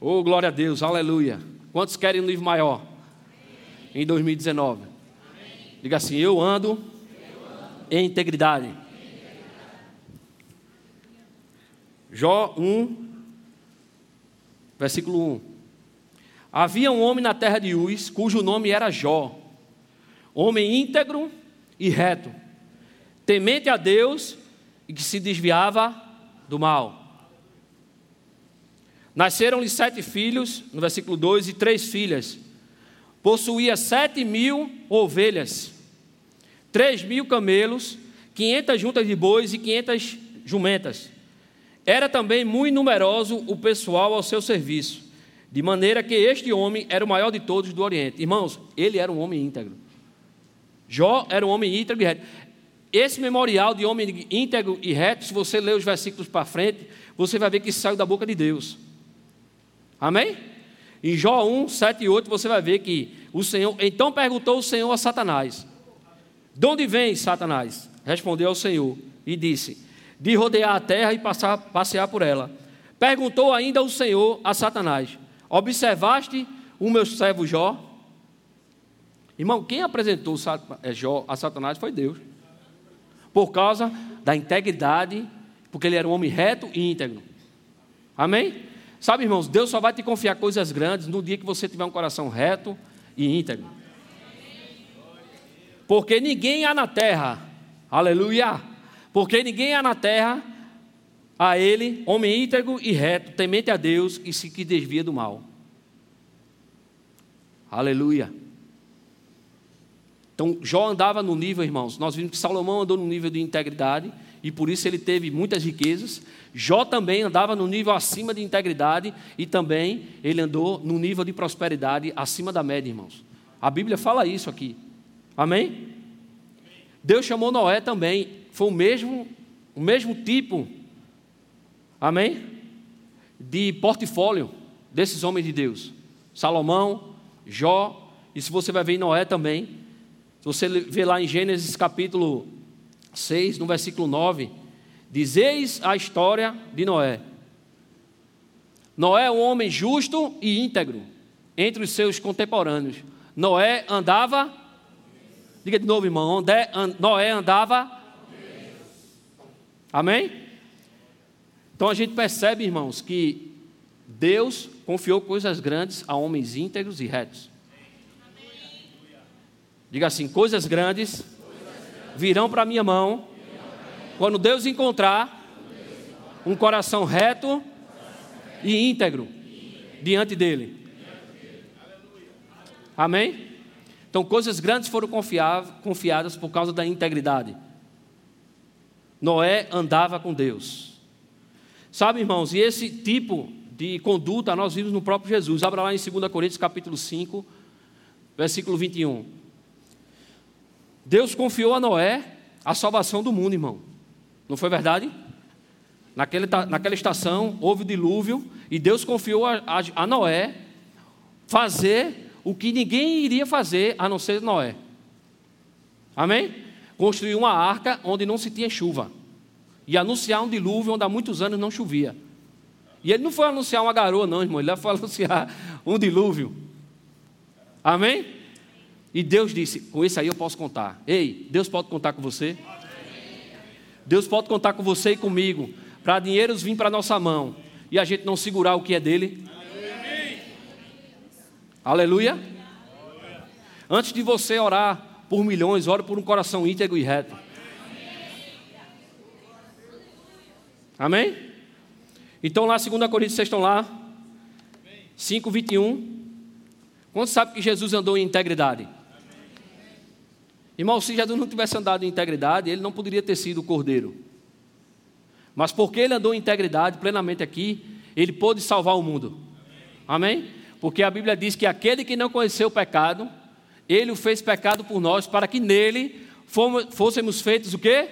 Oh, glória a Deus, aleluia. Quantos querem um livro maior? Em 2019. Diga assim: Eu ando, em integridade. Jó 1, versículo 1. Havia um homem na terra de Uz, cujo nome era Jó, homem íntegro e reto, temente a Deus e que se desviava do mal. Nasceram-lhe sete filhos, no versículo 2, e três filhas. Possuía sete mil ovelhas, três mil camelos, quinhentas juntas de bois e quinhentas jumentas. Era também muito numeroso o pessoal ao seu serviço, de maneira que este homem era o maior de todos do Oriente. Irmãos, ele era um homem íntegro. Jó era um homem íntegro e reto. Esse memorial de homem íntegro e reto, se você ler os versículos para frente, você vai ver que saiu da boca de Deus. Amém? Em Jó 1, 7 e 8, você vai ver que o Senhor. Então perguntou o Senhor a Satanás: De onde vem Satanás? Respondeu ao Senhor e disse: De rodear a terra e passar, passear por ela. Perguntou ainda o Senhor a Satanás: Observaste o meu servo Jó? Irmão, quem apresentou eh, Jó a Satanás foi Deus por causa da integridade, porque ele era um homem reto e íntegro. Amém? Sabe, irmãos, Deus só vai te confiar coisas grandes no dia que você tiver um coração reto e íntegro. Porque ninguém há na terra, aleluia, porque ninguém há na terra a ele, homem íntegro e reto, temente a Deus e se que desvia do mal. Aleluia. Então, Jó andava no nível, irmãos. Nós vimos que Salomão andou no nível de integridade e por isso ele teve muitas riquezas. Jó também andava no nível acima de integridade e também ele andou no nível de prosperidade acima da média, irmãos. A Bíblia fala isso aqui. Amém? Deus chamou Noé também, foi o mesmo, o mesmo tipo, amém? De portfólio desses homens de Deus. Salomão, Jó, e se você vai ver em Noé também, se você vê lá em Gênesis capítulo 6, no versículo 9, dizeis a história de Noé. Noé é um homem justo e íntegro entre os seus contemporâneos. Noé andava, diga de novo, irmão, Noé andava. Amém? Então a gente percebe, irmãos, que Deus confiou coisas grandes a homens íntegros e retos. Diga assim: coisas grandes virão para minha mão quando Deus encontrar um coração reto e íntegro diante dele. Amém? Então, coisas grandes foram confiadas por causa da integridade. Noé andava com Deus. Sabe, irmãos, e esse tipo de conduta nós vimos no próprio Jesus. Abra lá em 2 Coríntios capítulo 5, versículo 21. Deus confiou a Noé a salvação do mundo, irmão. Não foi verdade? Naquele, naquela estação houve o dilúvio e Deus confiou a, a, a Noé fazer o que ninguém iria fazer a não ser Noé. Amém? Construir uma arca onde não se tinha chuva e anunciar um dilúvio onde há muitos anos não chovia. E ele não foi anunciar uma garoa, não, irmão, ele foi *laughs* anunciar um dilúvio. Amém? E Deus disse: com isso aí eu posso contar. Ei, Deus pode contar com você? Deus pode contar com você e comigo, para dinheiros vir para nossa mão e a gente não segurar o que é dele. Aleluia. Antes de você orar por milhões, ore por um coração íntegro e reto. Amém? Então lá, 2 Coríntios, vocês estão lá? 5, 21. Quantos sabe que Jesus andou em integridade? Irmão, se Jesus não tivesse andado em integridade, ele não poderia ter sido o cordeiro. Mas porque ele andou em integridade plenamente aqui, ele pôde salvar o mundo. Amém? Porque a Bíblia diz que aquele que não conheceu o pecado, ele o fez pecado por nós, para que nele fôssemos feitos o quê?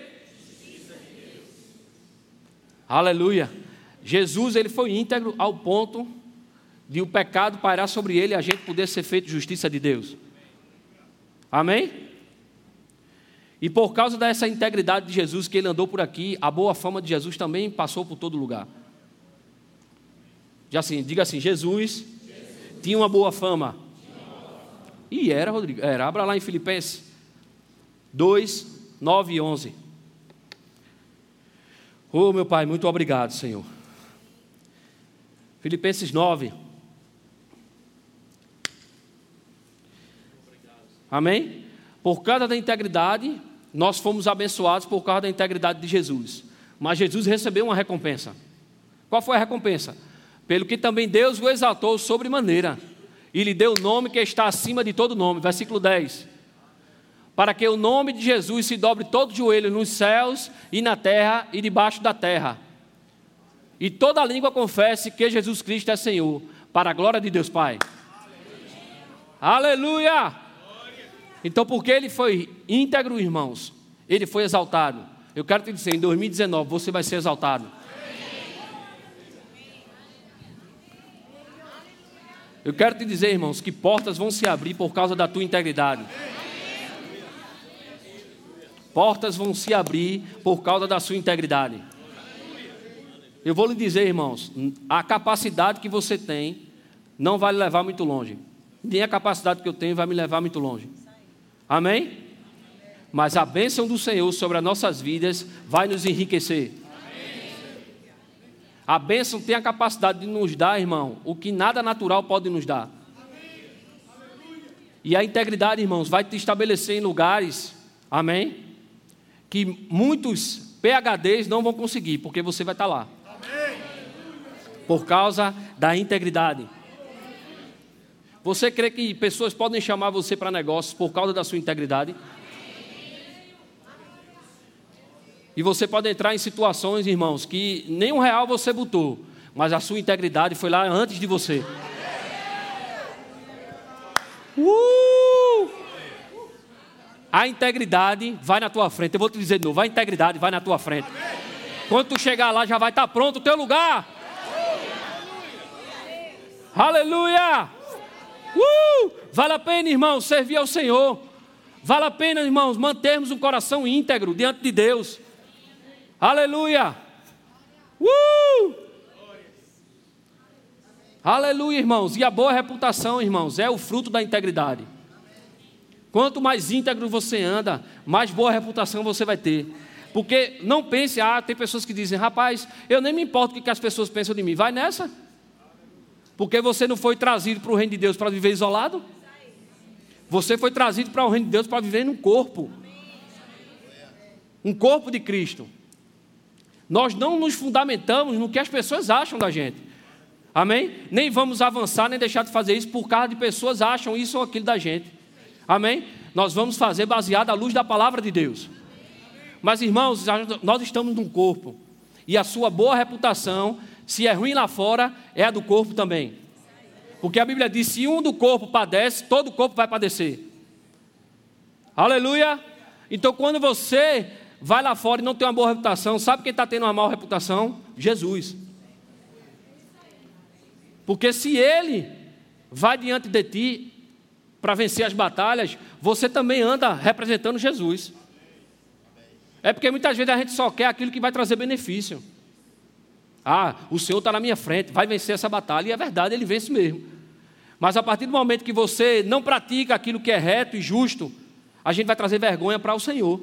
Aleluia. Jesus ele foi íntegro ao ponto de o pecado pairar sobre ele e a gente poder ser feito justiça de Deus. Amém? E por causa dessa integridade de Jesus que ele andou por aqui, a boa fama de Jesus também passou por todo lugar. Já assim, diga assim, Jesus, Jesus. tinha uma boa fama. E era, Rodrigo, era. Abra lá em Filipenses 2, 9 e 11. Oh, meu Pai, muito obrigado, Senhor. Filipenses 9. Amém? Por causa da integridade, nós fomos abençoados por causa da integridade de Jesus. Mas Jesus recebeu uma recompensa. Qual foi a recompensa? Pelo que também Deus o exaltou sobremaneira e lhe deu o nome que está acima de todo nome. Versículo 10. Para que o nome de Jesus se dobre todo joelho nos céus e na terra e debaixo da terra. E toda língua confesse que Jesus Cristo é Senhor, para a glória de Deus Pai. Aleluia! Aleluia! Então, porque ele foi íntegro, irmãos, ele foi exaltado. Eu quero te dizer, em 2019 você vai ser exaltado. Eu quero te dizer, irmãos, que portas vão se abrir por causa da tua integridade. Portas vão se abrir por causa da sua integridade. Eu vou lhe dizer, irmãos, a capacidade que você tem não vai lhe levar muito longe. Nem a capacidade que eu tenho vai me levar muito longe. Amém? Mas a bênção do Senhor sobre as nossas vidas vai nos enriquecer. A bênção tem a capacidade de nos dar, irmão, o que nada natural pode nos dar. E a integridade, irmãos, vai te estabelecer em lugares, amém? Que muitos PHDs não vão conseguir, porque você vai estar lá. Por causa da integridade. Você crê que pessoas podem chamar você para negócios por causa da sua integridade? E você pode entrar em situações, irmãos, que nem um real você botou, mas a sua integridade foi lá antes de você. Uh! A integridade vai na tua frente. Eu vou te dizer de novo: a integridade vai na tua frente. Quando tu chegar lá, já vai estar pronto o teu lugar. Aleluia! Uh! Vale a pena, irmãos, servir ao Senhor. Vale a pena, irmãos, mantermos um coração íntegro diante de Deus. Aleluia! Uh! Aleluia, irmãos. E a boa reputação, irmãos, é o fruto da integridade. Quanto mais íntegro você anda, mais boa reputação você vai ter. Porque não pense, ah, tem pessoas que dizem, rapaz, eu nem me importo o que as pessoas pensam de mim. Vai nessa. Porque você não foi trazido para o reino de Deus para viver isolado. Você foi trazido para o reino de Deus para viver num corpo. Um corpo de Cristo. Nós não nos fundamentamos no que as pessoas acham da gente. Amém? Nem vamos avançar, nem deixar de fazer isso por causa de pessoas acham isso ou aquilo da gente. Amém? Nós vamos fazer baseado à luz da palavra de Deus. Mas, irmãos, nós estamos num corpo. E a sua boa reputação, se é ruim lá fora, é a do corpo também. Porque a Bíblia diz: se um do corpo padece, todo o corpo vai padecer. Aleluia! Então, quando você vai lá fora e não tem uma boa reputação, sabe quem está tendo uma má reputação? Jesus. Porque se ele vai diante de ti para vencer as batalhas, você também anda representando Jesus. É porque muitas vezes a gente só quer aquilo que vai trazer benefício. Ah, o Senhor está na minha frente, vai vencer essa batalha. E é verdade, ele vence mesmo. Mas a partir do momento que você não pratica aquilo que é reto e justo, a gente vai trazer vergonha para o Senhor.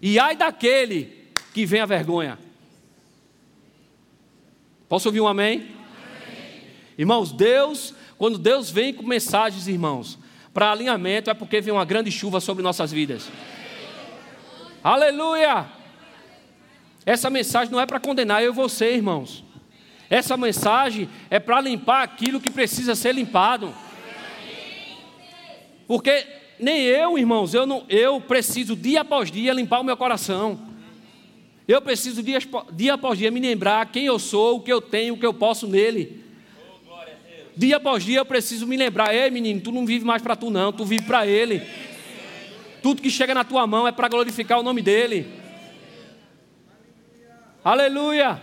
E ai daquele que vem a vergonha. Posso ouvir um amém? amém? Irmãos, Deus, quando Deus vem com mensagens, irmãos, para alinhamento, é porque vem uma grande chuva sobre nossas vidas. Aleluia! Essa mensagem não é para condenar eu e você, irmãos. Essa mensagem é para limpar aquilo que precisa ser limpado. Porque nem eu, irmãos, eu, não, eu preciso dia após dia limpar o meu coração. Eu preciso dia, dia após dia me lembrar quem eu sou, o que eu tenho, o que eu posso nele. Dia após dia eu preciso me lembrar, ei menino, tu não vive mais para tu não, tu vive para ele. Tudo que chega na tua mão é para glorificar o nome dEle. Aleluia.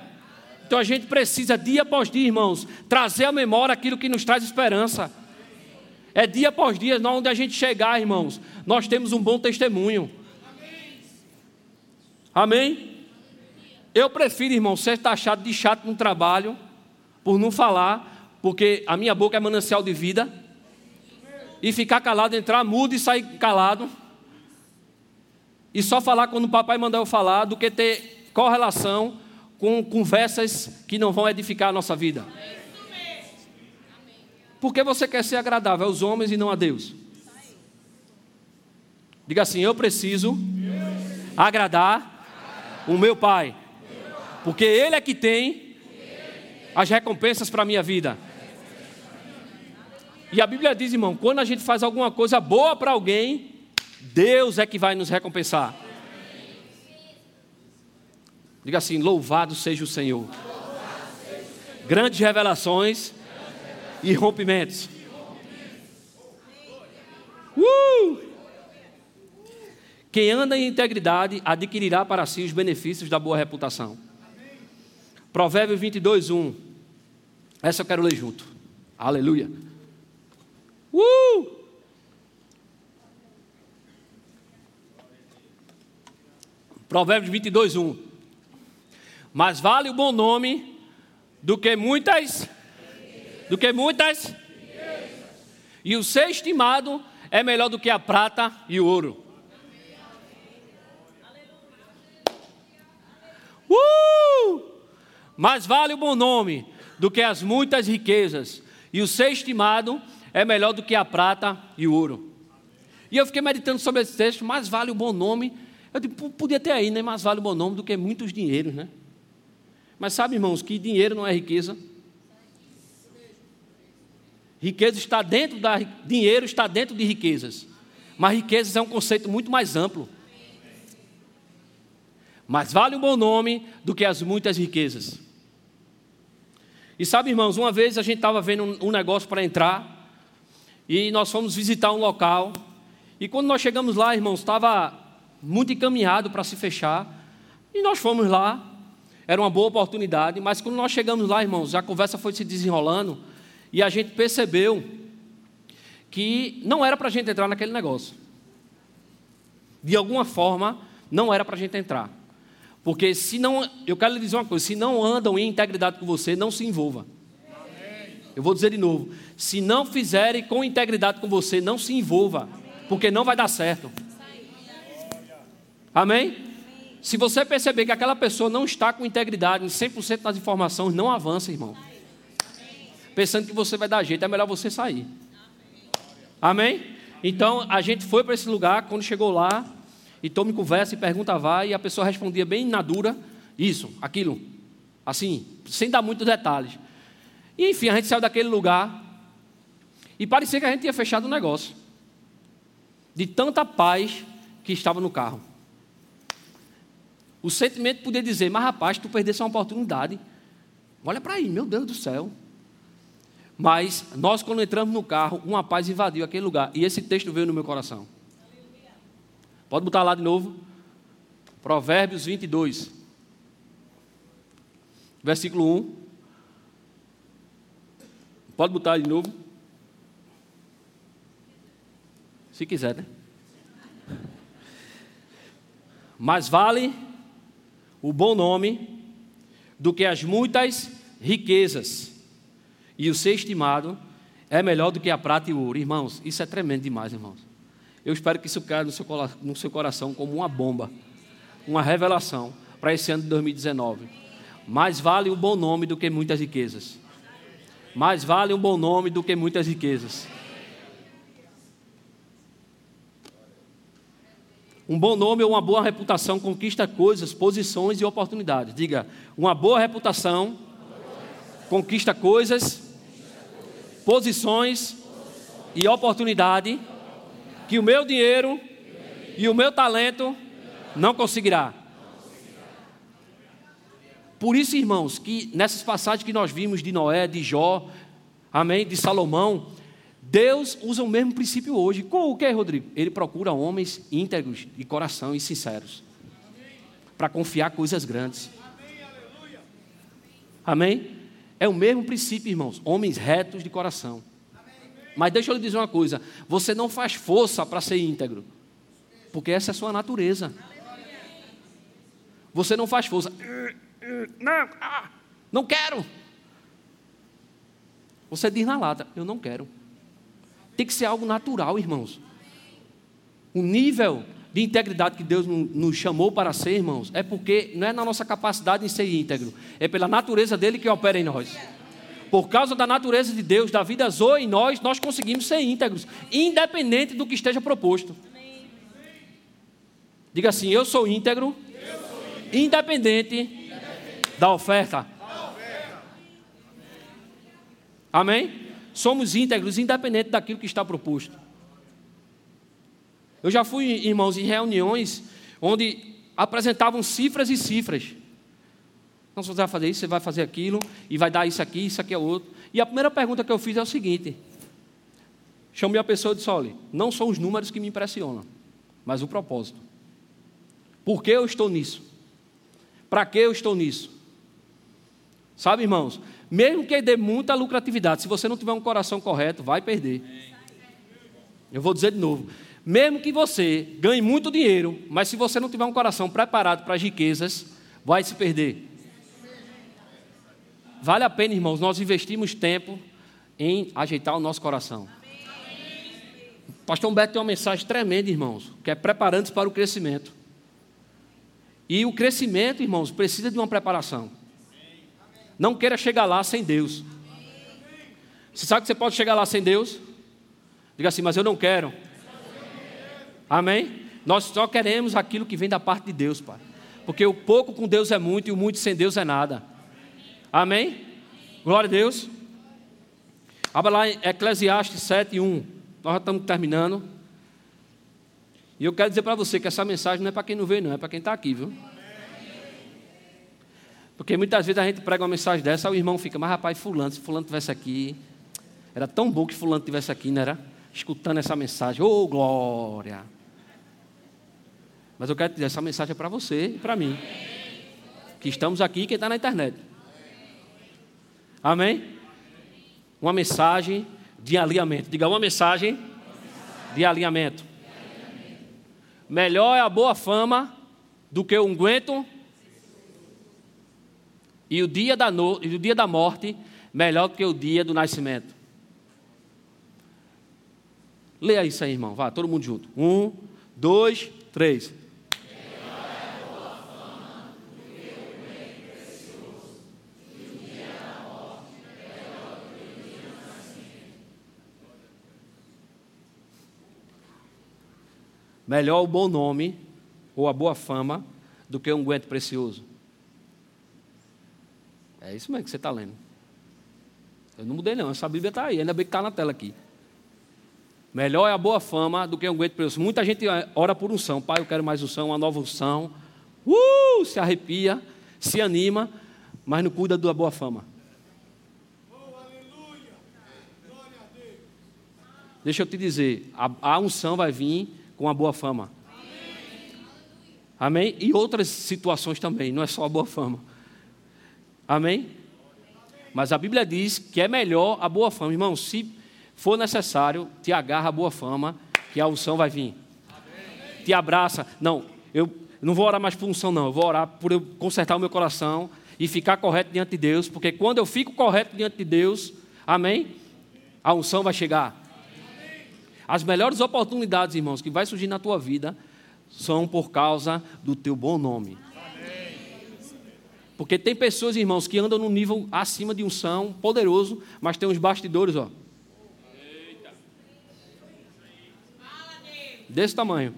Então a gente precisa, dia após dia, irmãos, trazer à memória aquilo que nos traz esperança. É dia após dia, onde a gente chegar, irmãos, nós temos um bom testemunho. Amém? Eu prefiro, irmão, ser taxado de chato no trabalho, por não falar, porque a minha boca é manancial de vida, e ficar calado, entrar mudo e sair calado e só falar quando o papai mandar eu falar, do que ter correlação com conversas que não vão edificar a nossa vida. Porque você quer ser agradável aos homens e não a Deus. Diga assim: Eu preciso agradar o meu Pai, porque Ele é que tem as recompensas para a minha vida. E a Bíblia diz, irmão, quando a gente faz alguma coisa boa para alguém, Deus é que vai nos recompensar. Diga assim: louvado seja o Senhor. Grandes revelações e rompimentos. Uh! Quem anda em integridade adquirirá para si os benefícios da boa reputação. Provérbios 22, 1. Essa eu quero ler junto. Aleluia. Uh! Provérbios 22, 1. Mas vale o bom nome do que muitas, do que muitas, e o ser estimado é melhor do que a prata e o ouro. Uh! Mas vale o bom nome do que as muitas riquezas, e o ser estimado é melhor do que a prata e o ouro. E eu fiquei meditando sobre esse texto, mas vale o bom nome eu digo, podia ter aí, né? Mais vale o bom nome do que muitos dinheiros, né? Mas sabe, irmãos, que dinheiro não é riqueza. Riqueza está dentro da. Dinheiro está dentro de riquezas. Mas riquezas é um conceito muito mais amplo. Mais vale um bom nome do que as muitas riquezas. E sabe, irmãos, uma vez a gente estava vendo um negócio para entrar e nós fomos visitar um local. E quando nós chegamos lá, irmãos, estava muito encaminhado para se fechar. E nós fomos lá, era uma boa oportunidade, mas quando nós chegamos lá, irmãos, a conversa foi se desenrolando e a gente percebeu que não era para a gente entrar naquele negócio. De alguma forma, não era para a gente entrar. Porque se não, eu quero lhe dizer uma coisa, se não andam em integridade com você, não se envolva. Eu vou dizer de novo, se não fizerem com integridade com você, não se envolva, porque não vai dar certo. Amém? Se você perceber que aquela pessoa não está com integridade em 100% das informações, não avança, irmão. Pensando que você vai dar jeito, é melhor você sair. Amém? Então, a gente foi para esse lugar, quando chegou lá, e tome conversa e pergunta vai, e a pessoa respondia bem na dura, isso, aquilo, assim, sem dar muitos detalhes. E enfim, a gente saiu daquele lugar e parecia que a gente tinha fechado o negócio. De tanta paz que estava no carro. O sentimento podia dizer, mas rapaz, tu perdesse uma oportunidade. Olha para aí, meu Deus do céu. Mas nós, quando entramos no carro, uma paz invadiu aquele lugar. E esse texto veio no meu coração. Pode botar lá de novo. Provérbios 22. Versículo 1. Pode botar de novo. Se quiser, né? Mais vale o bom nome do que as muitas riquezas. E o ser estimado é melhor do que a prata e o ouro. Irmãos, isso é tremendo demais, irmãos. Eu espero que isso caia no seu, no seu coração como uma bomba, uma revelação para esse ano de 2019. Mais vale um bom nome do que muitas riquezas. Mais vale um bom nome do que muitas riquezas. Um bom nome ou uma boa reputação conquista coisas, posições e oportunidades. Diga, uma boa reputação conquista coisas, posições e oportunidade que o meu dinheiro e o meu talento não conseguirá. Por isso, irmãos, que nessas passagens que nós vimos de Noé, de Jó, amém, de Salomão, Deus usa o mesmo princípio hoje. Com o que, Rodrigo? Ele procura homens íntegros de coração e sinceros para confiar coisas grandes. Amém? É o mesmo princípio, irmãos. Homens retos de coração. Mas deixa eu lhe dizer uma coisa: você não faz força para ser íntegro, porque essa é a sua natureza. Você não faz força. Não, ah, não quero. Você diz na lata: eu não quero. Tem que ser algo natural, irmãos. O nível de integridade que Deus nos chamou para ser, irmãos, é porque não é na nossa capacidade em ser íntegro, é pela natureza dele que opera em nós por causa da natureza de Deus, da vida Zoe em nós, nós conseguimos ser íntegros, independente do que esteja proposto. Diga assim: Eu sou íntegro, independente, da, oferta. da oferta. Amém? Somos íntegros, independente daquilo que está proposto. Eu já fui, irmãos, em reuniões onde apresentavam cifras e cifras. Se você vai fazer isso, você vai fazer aquilo, e vai dar isso aqui, isso aqui é outro. E a primeira pergunta que eu fiz é o seguinte: chamei a pessoa e disse: olha, não são os números que me impressionam, mas o propósito. Por que eu estou nisso? Para que eu estou nisso? Sabe, irmãos, mesmo que dê muita lucratividade, se você não tiver um coração correto, vai perder. Eu vou dizer de novo: mesmo que você ganhe muito dinheiro, mas se você não tiver um coração preparado para as riquezas, vai se perder. Vale a pena, irmãos, nós investimos tempo em ajeitar o nosso coração. Pastor Humberto tem uma mensagem tremenda, irmãos, que é preparando-se para o crescimento. E o crescimento, irmãos, precisa de uma preparação. Não queira chegar lá sem Deus. Você sabe que você pode chegar lá sem Deus? Diga assim, mas eu não quero. Amém? Nós só queremos aquilo que vem da parte de Deus, Pai. Porque o pouco com Deus é muito e o muito sem Deus é nada. Amém? Glória a Deus. Abra lá em Eclesiastes 7, 1. Nós já estamos terminando. E eu quero dizer para você que essa mensagem não é para quem não veio, não, é para quem está aqui, viu? Porque muitas vezes a gente prega uma mensagem dessa, o irmão fica, mas rapaz, fulano, se fulano tivesse aqui, era tão bom que fulano tivesse aqui, não era? Escutando essa mensagem, ô oh, glória! Mas eu quero dizer, essa mensagem é para você e para mim. Que estamos aqui e quem está na internet. Amém? Uma mensagem de alinhamento. Diga uma mensagem de alinhamento. Melhor é a boa fama do que o unguento. E o dia da, no... e o dia da morte, melhor do que o dia do nascimento. Leia isso aí, irmão. Vá, todo mundo junto. Um, dois, três. Melhor o bom nome ou a boa fama do que um guento precioso. É isso mesmo que você está lendo. Eu não mudei, não. Essa Bíblia está aí, ainda bem que está na tela aqui. Melhor é a boa fama do que um guento precioso. Muita gente ora por unção. Pai, eu quero mais unção, uma nova unção. Uh, se arrepia, se anima, mas não cuida da boa fama. Deixa eu te dizer, a, a unção vai vir com a boa fama. Amém? E outras situações também, não é só a boa fama. Amém? Mas a Bíblia diz que é melhor a boa fama. Irmão, se for necessário, te agarra a boa fama, que a unção vai vir. Te abraça. Não, eu não vou orar mais por unção, não. Eu vou orar por eu consertar o meu coração e ficar correto diante de Deus, porque quando eu fico correto diante de Deus, amém? A unção vai chegar. As melhores oportunidades, irmãos, que vai surgir na tua vida são por causa do teu bom nome. Porque tem pessoas, irmãos, que andam num nível acima de unção, poderoso, mas tem uns bastidores, ó. Desse tamanho.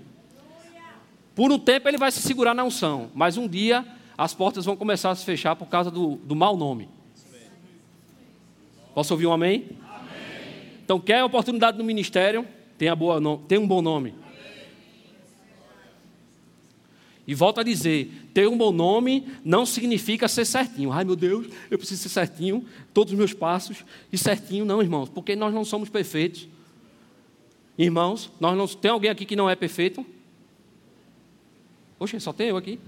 Por um tempo ele vai se segurar na unção, mas um dia as portas vão começar a se fechar por causa do, do mau nome. Posso ouvir um amém? amém? Então, quer oportunidade no ministério? Tenha, boa, tenha um bom nome. E volto a dizer: ter um bom nome não significa ser certinho. Ai meu Deus, eu preciso ser certinho, todos os meus passos, e certinho, não, irmãos, porque nós não somos perfeitos. Irmãos, nós não, tem alguém aqui que não é perfeito? Oxe, só tem eu aqui.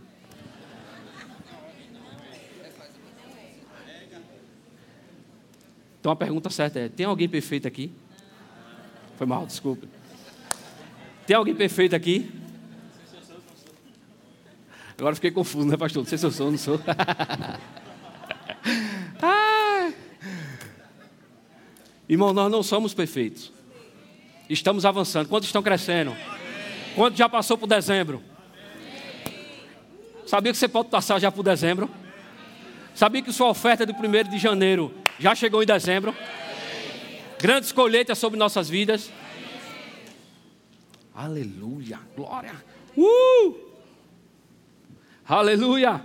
Então a pergunta certa é: tem alguém perfeito aqui? Foi mal, desculpe. Tem alguém perfeito aqui? Agora fiquei confuso, né, pastor? Não sei se eu sou ou não sou. *laughs* ah. Irmão, nós não somos perfeitos. Estamos avançando. Quantos estão crescendo? Quantos já passou por dezembro? Sabia que você pode passar já por dezembro? Sabia que sua oferta do 1 de janeiro já chegou em dezembro? Grandes colheitas sobre nossas vidas. Aleluia, glória. Uh! Aleluia.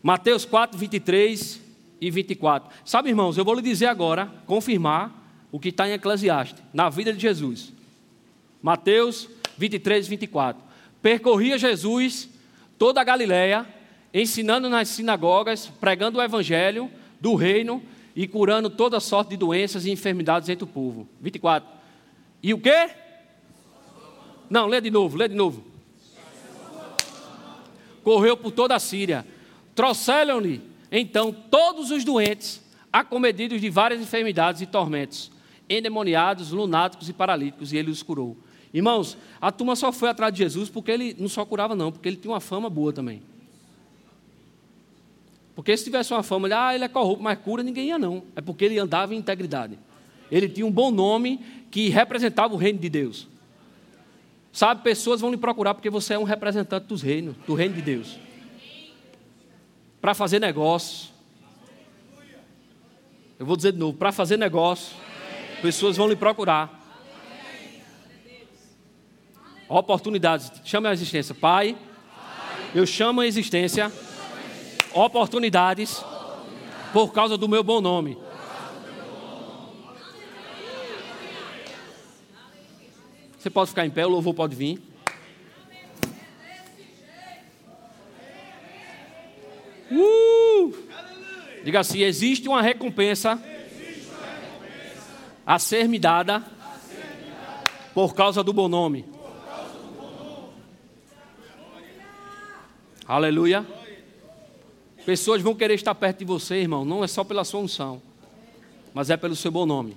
Mateus 4, 23 e 24. Sabe, irmãos, eu vou lhe dizer agora, confirmar o que está em Eclesiastes, na vida de Jesus. Mateus 23 e 24. Percorria Jesus toda a Galiléia, ensinando nas sinagogas, pregando o evangelho do reino e curando toda sorte de doenças e enfermidades entre o povo. 24. E o quê? Não, lê de novo, lê de novo. Correu por toda a Síria. Trouxeram-lhe, então, todos os doentes, acometidos de várias enfermidades e tormentos, endemoniados, lunáticos e paralíticos, e ele os curou. Irmãos, a turma só foi atrás de Jesus porque ele não só curava, não, porque ele tinha uma fama boa também. Porque se tivesse uma fama, ah, ele é corrupto, mas cura, ninguém ia não. É porque ele andava em integridade. Ele tinha um bom nome que representava o reino de Deus. Sabe, pessoas vão lhe procurar porque você é um representante dos reinos, do reino de Deus. Para fazer negócio. Eu vou dizer de novo, para fazer negócio, pessoas vão lhe procurar. Oportunidades, chame a existência. Pai, eu chamo a existência oportunidades por causa do meu bom nome. Você pode ficar em pé, o louvor pode vir. Uh! Diga assim: existe uma recompensa a ser me dada por causa do bom nome. Aleluia. Pessoas vão querer estar perto de você, irmão, não é só pela sua unção, mas é pelo seu bom nome.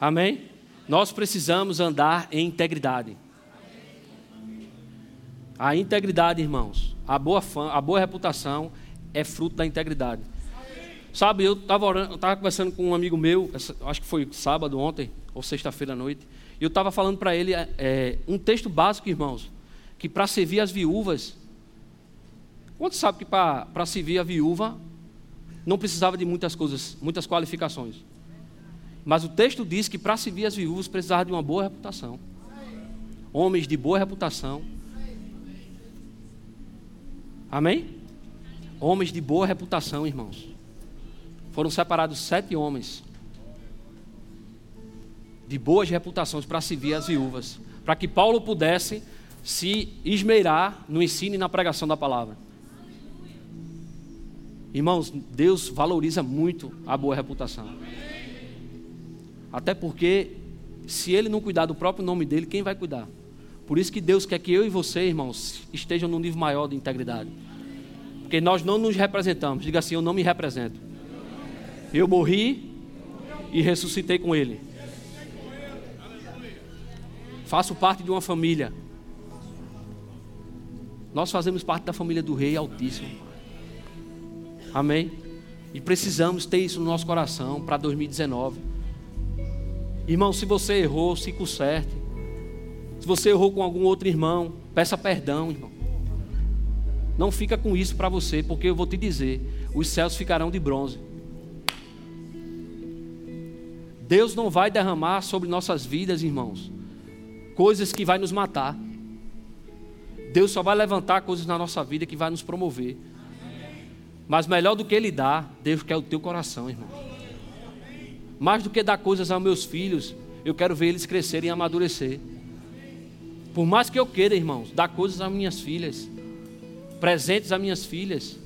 Amém? Nós precisamos andar em integridade. A integridade, irmãos, a boa, fama, a boa reputação é fruto da integridade. Sabe, eu estava conversando com um amigo meu, acho que foi sábado ontem, ou sexta-feira à noite, e eu estava falando para ele é, um texto básico, irmãos, que para servir as viúvas, quanto sabe que para servir a viúva não precisava de muitas coisas, muitas qualificações? Mas o texto diz que para servir as viúvas precisava de uma boa reputação. Homens de boa reputação. Amém? Homens de boa reputação, irmãos. Foram separados sete homens de boas reputações para servir as viúvas, para que Paulo pudesse se esmeirar no ensino e na pregação da palavra. Irmãos, Deus valoriza muito a boa reputação. Até porque, se Ele não cuidar do próprio nome dele, quem vai cuidar? Por isso que Deus quer que eu e você, irmãos, estejam num nível maior de integridade. Porque nós não nos representamos. Diga assim: Eu não me represento. Eu morri e ressuscitei com Ele. Faço parte de uma família. Nós fazemos parte da família do Rei Altíssimo. Amém? E precisamos ter isso no nosso coração para 2019. Irmão, se você errou, se conserte. Se você errou com algum outro irmão, peça perdão, irmão. Não fica com isso para você, porque eu vou te dizer: os céus ficarão de bronze. Deus não vai derramar sobre nossas vidas, irmãos, coisas que vai nos matar. Deus só vai levantar coisas na nossa vida que vai nos promover. Mas melhor do que Ele dá, Deus quer o teu coração, irmão. Mais do que dar coisas aos meus filhos, eu quero ver eles crescerem e amadurecer. Por mais que eu queira, irmãos, dar coisas às minhas filhas, presentes às minhas filhas.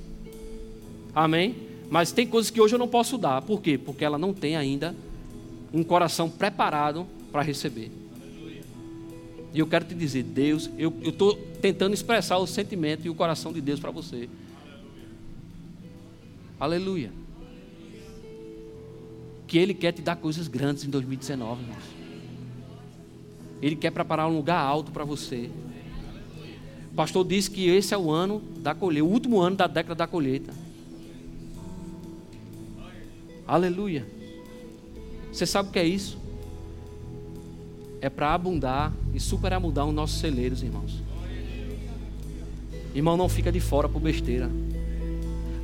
Amém? Mas tem coisas que hoje eu não posso dar. Por quê? Porque ela não tem ainda um coração preparado para receber. E eu quero te dizer, Deus, eu estou tentando expressar o sentimento e o coração de Deus para você. Aleluia. Que Ele quer te dar coisas grandes em 2019, irmãos. Ele quer preparar um lugar alto para você. O pastor disse que esse é o ano da colheita, o último ano da década da colheita. Aleluia. Você sabe o que é isso? É para abundar e superabundar os nossos celeiros, irmãos. Irmão, não fica de fora por besteira.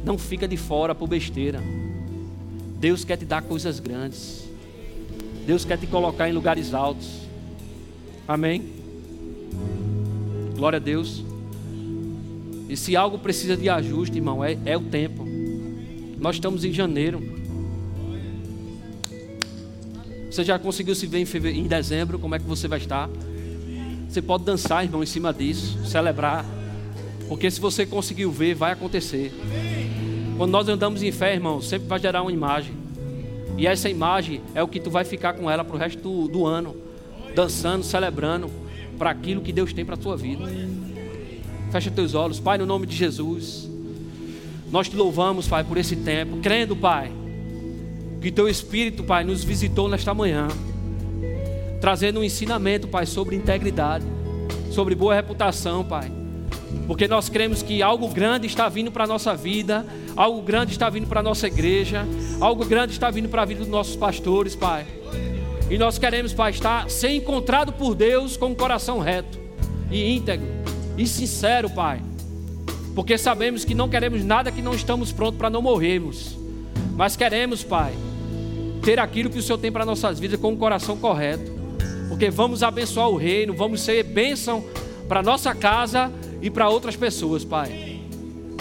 Não fica de fora por besteira. Deus quer te dar coisas grandes. Deus quer te colocar em lugares altos. Amém? Glória a Deus. E se algo precisa de ajuste, irmão, é, é o tempo. Nós estamos em janeiro. Você já conseguiu se ver em, fevereiro, em dezembro? Como é que você vai estar? Você pode dançar, irmão, em cima disso, celebrar. Porque se você conseguiu ver, vai acontecer. Quando nós andamos em fé, irmão, sempre vai gerar uma imagem. E essa imagem é o que tu vai ficar com ela para o resto do, do ano. Dançando, celebrando para aquilo que Deus tem para tua vida. Fecha teus olhos, Pai, no nome de Jesus. Nós te louvamos, Pai, por esse tempo, crendo, Pai que teu Espírito, Pai, nos visitou nesta manhã, trazendo um ensinamento, Pai, sobre integridade, sobre boa reputação, Pai. Porque nós cremos que algo grande está vindo para a nossa vida, algo grande está vindo para a nossa igreja, algo grande está vindo para a vida dos nossos pastores, Pai. E nós queremos, Pai, estar ser encontrado por Deus com um coração reto e íntegro e sincero, Pai. Porque sabemos que não queremos nada que não estamos prontos para não morrermos. Mas queremos, Pai, ter aquilo que o Senhor tem para nossas vidas com o coração correto. Porque vamos abençoar o reino, vamos ser bênção para nossa casa e para outras pessoas, Pai.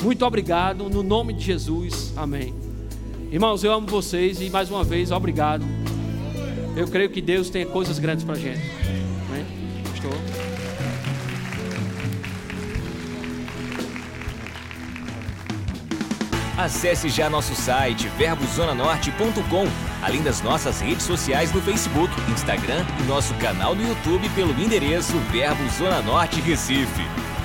Muito obrigado, no nome de Jesus. Amém. Irmãos, eu amo vocês e mais uma vez, obrigado. Eu creio que Deus tem coisas grandes para a gente. Amém? Estou. Acesse já nosso site verbozonanorte.com, além das nossas redes sociais no Facebook, Instagram e nosso canal no YouTube pelo endereço Verbo Zona Norte Recife.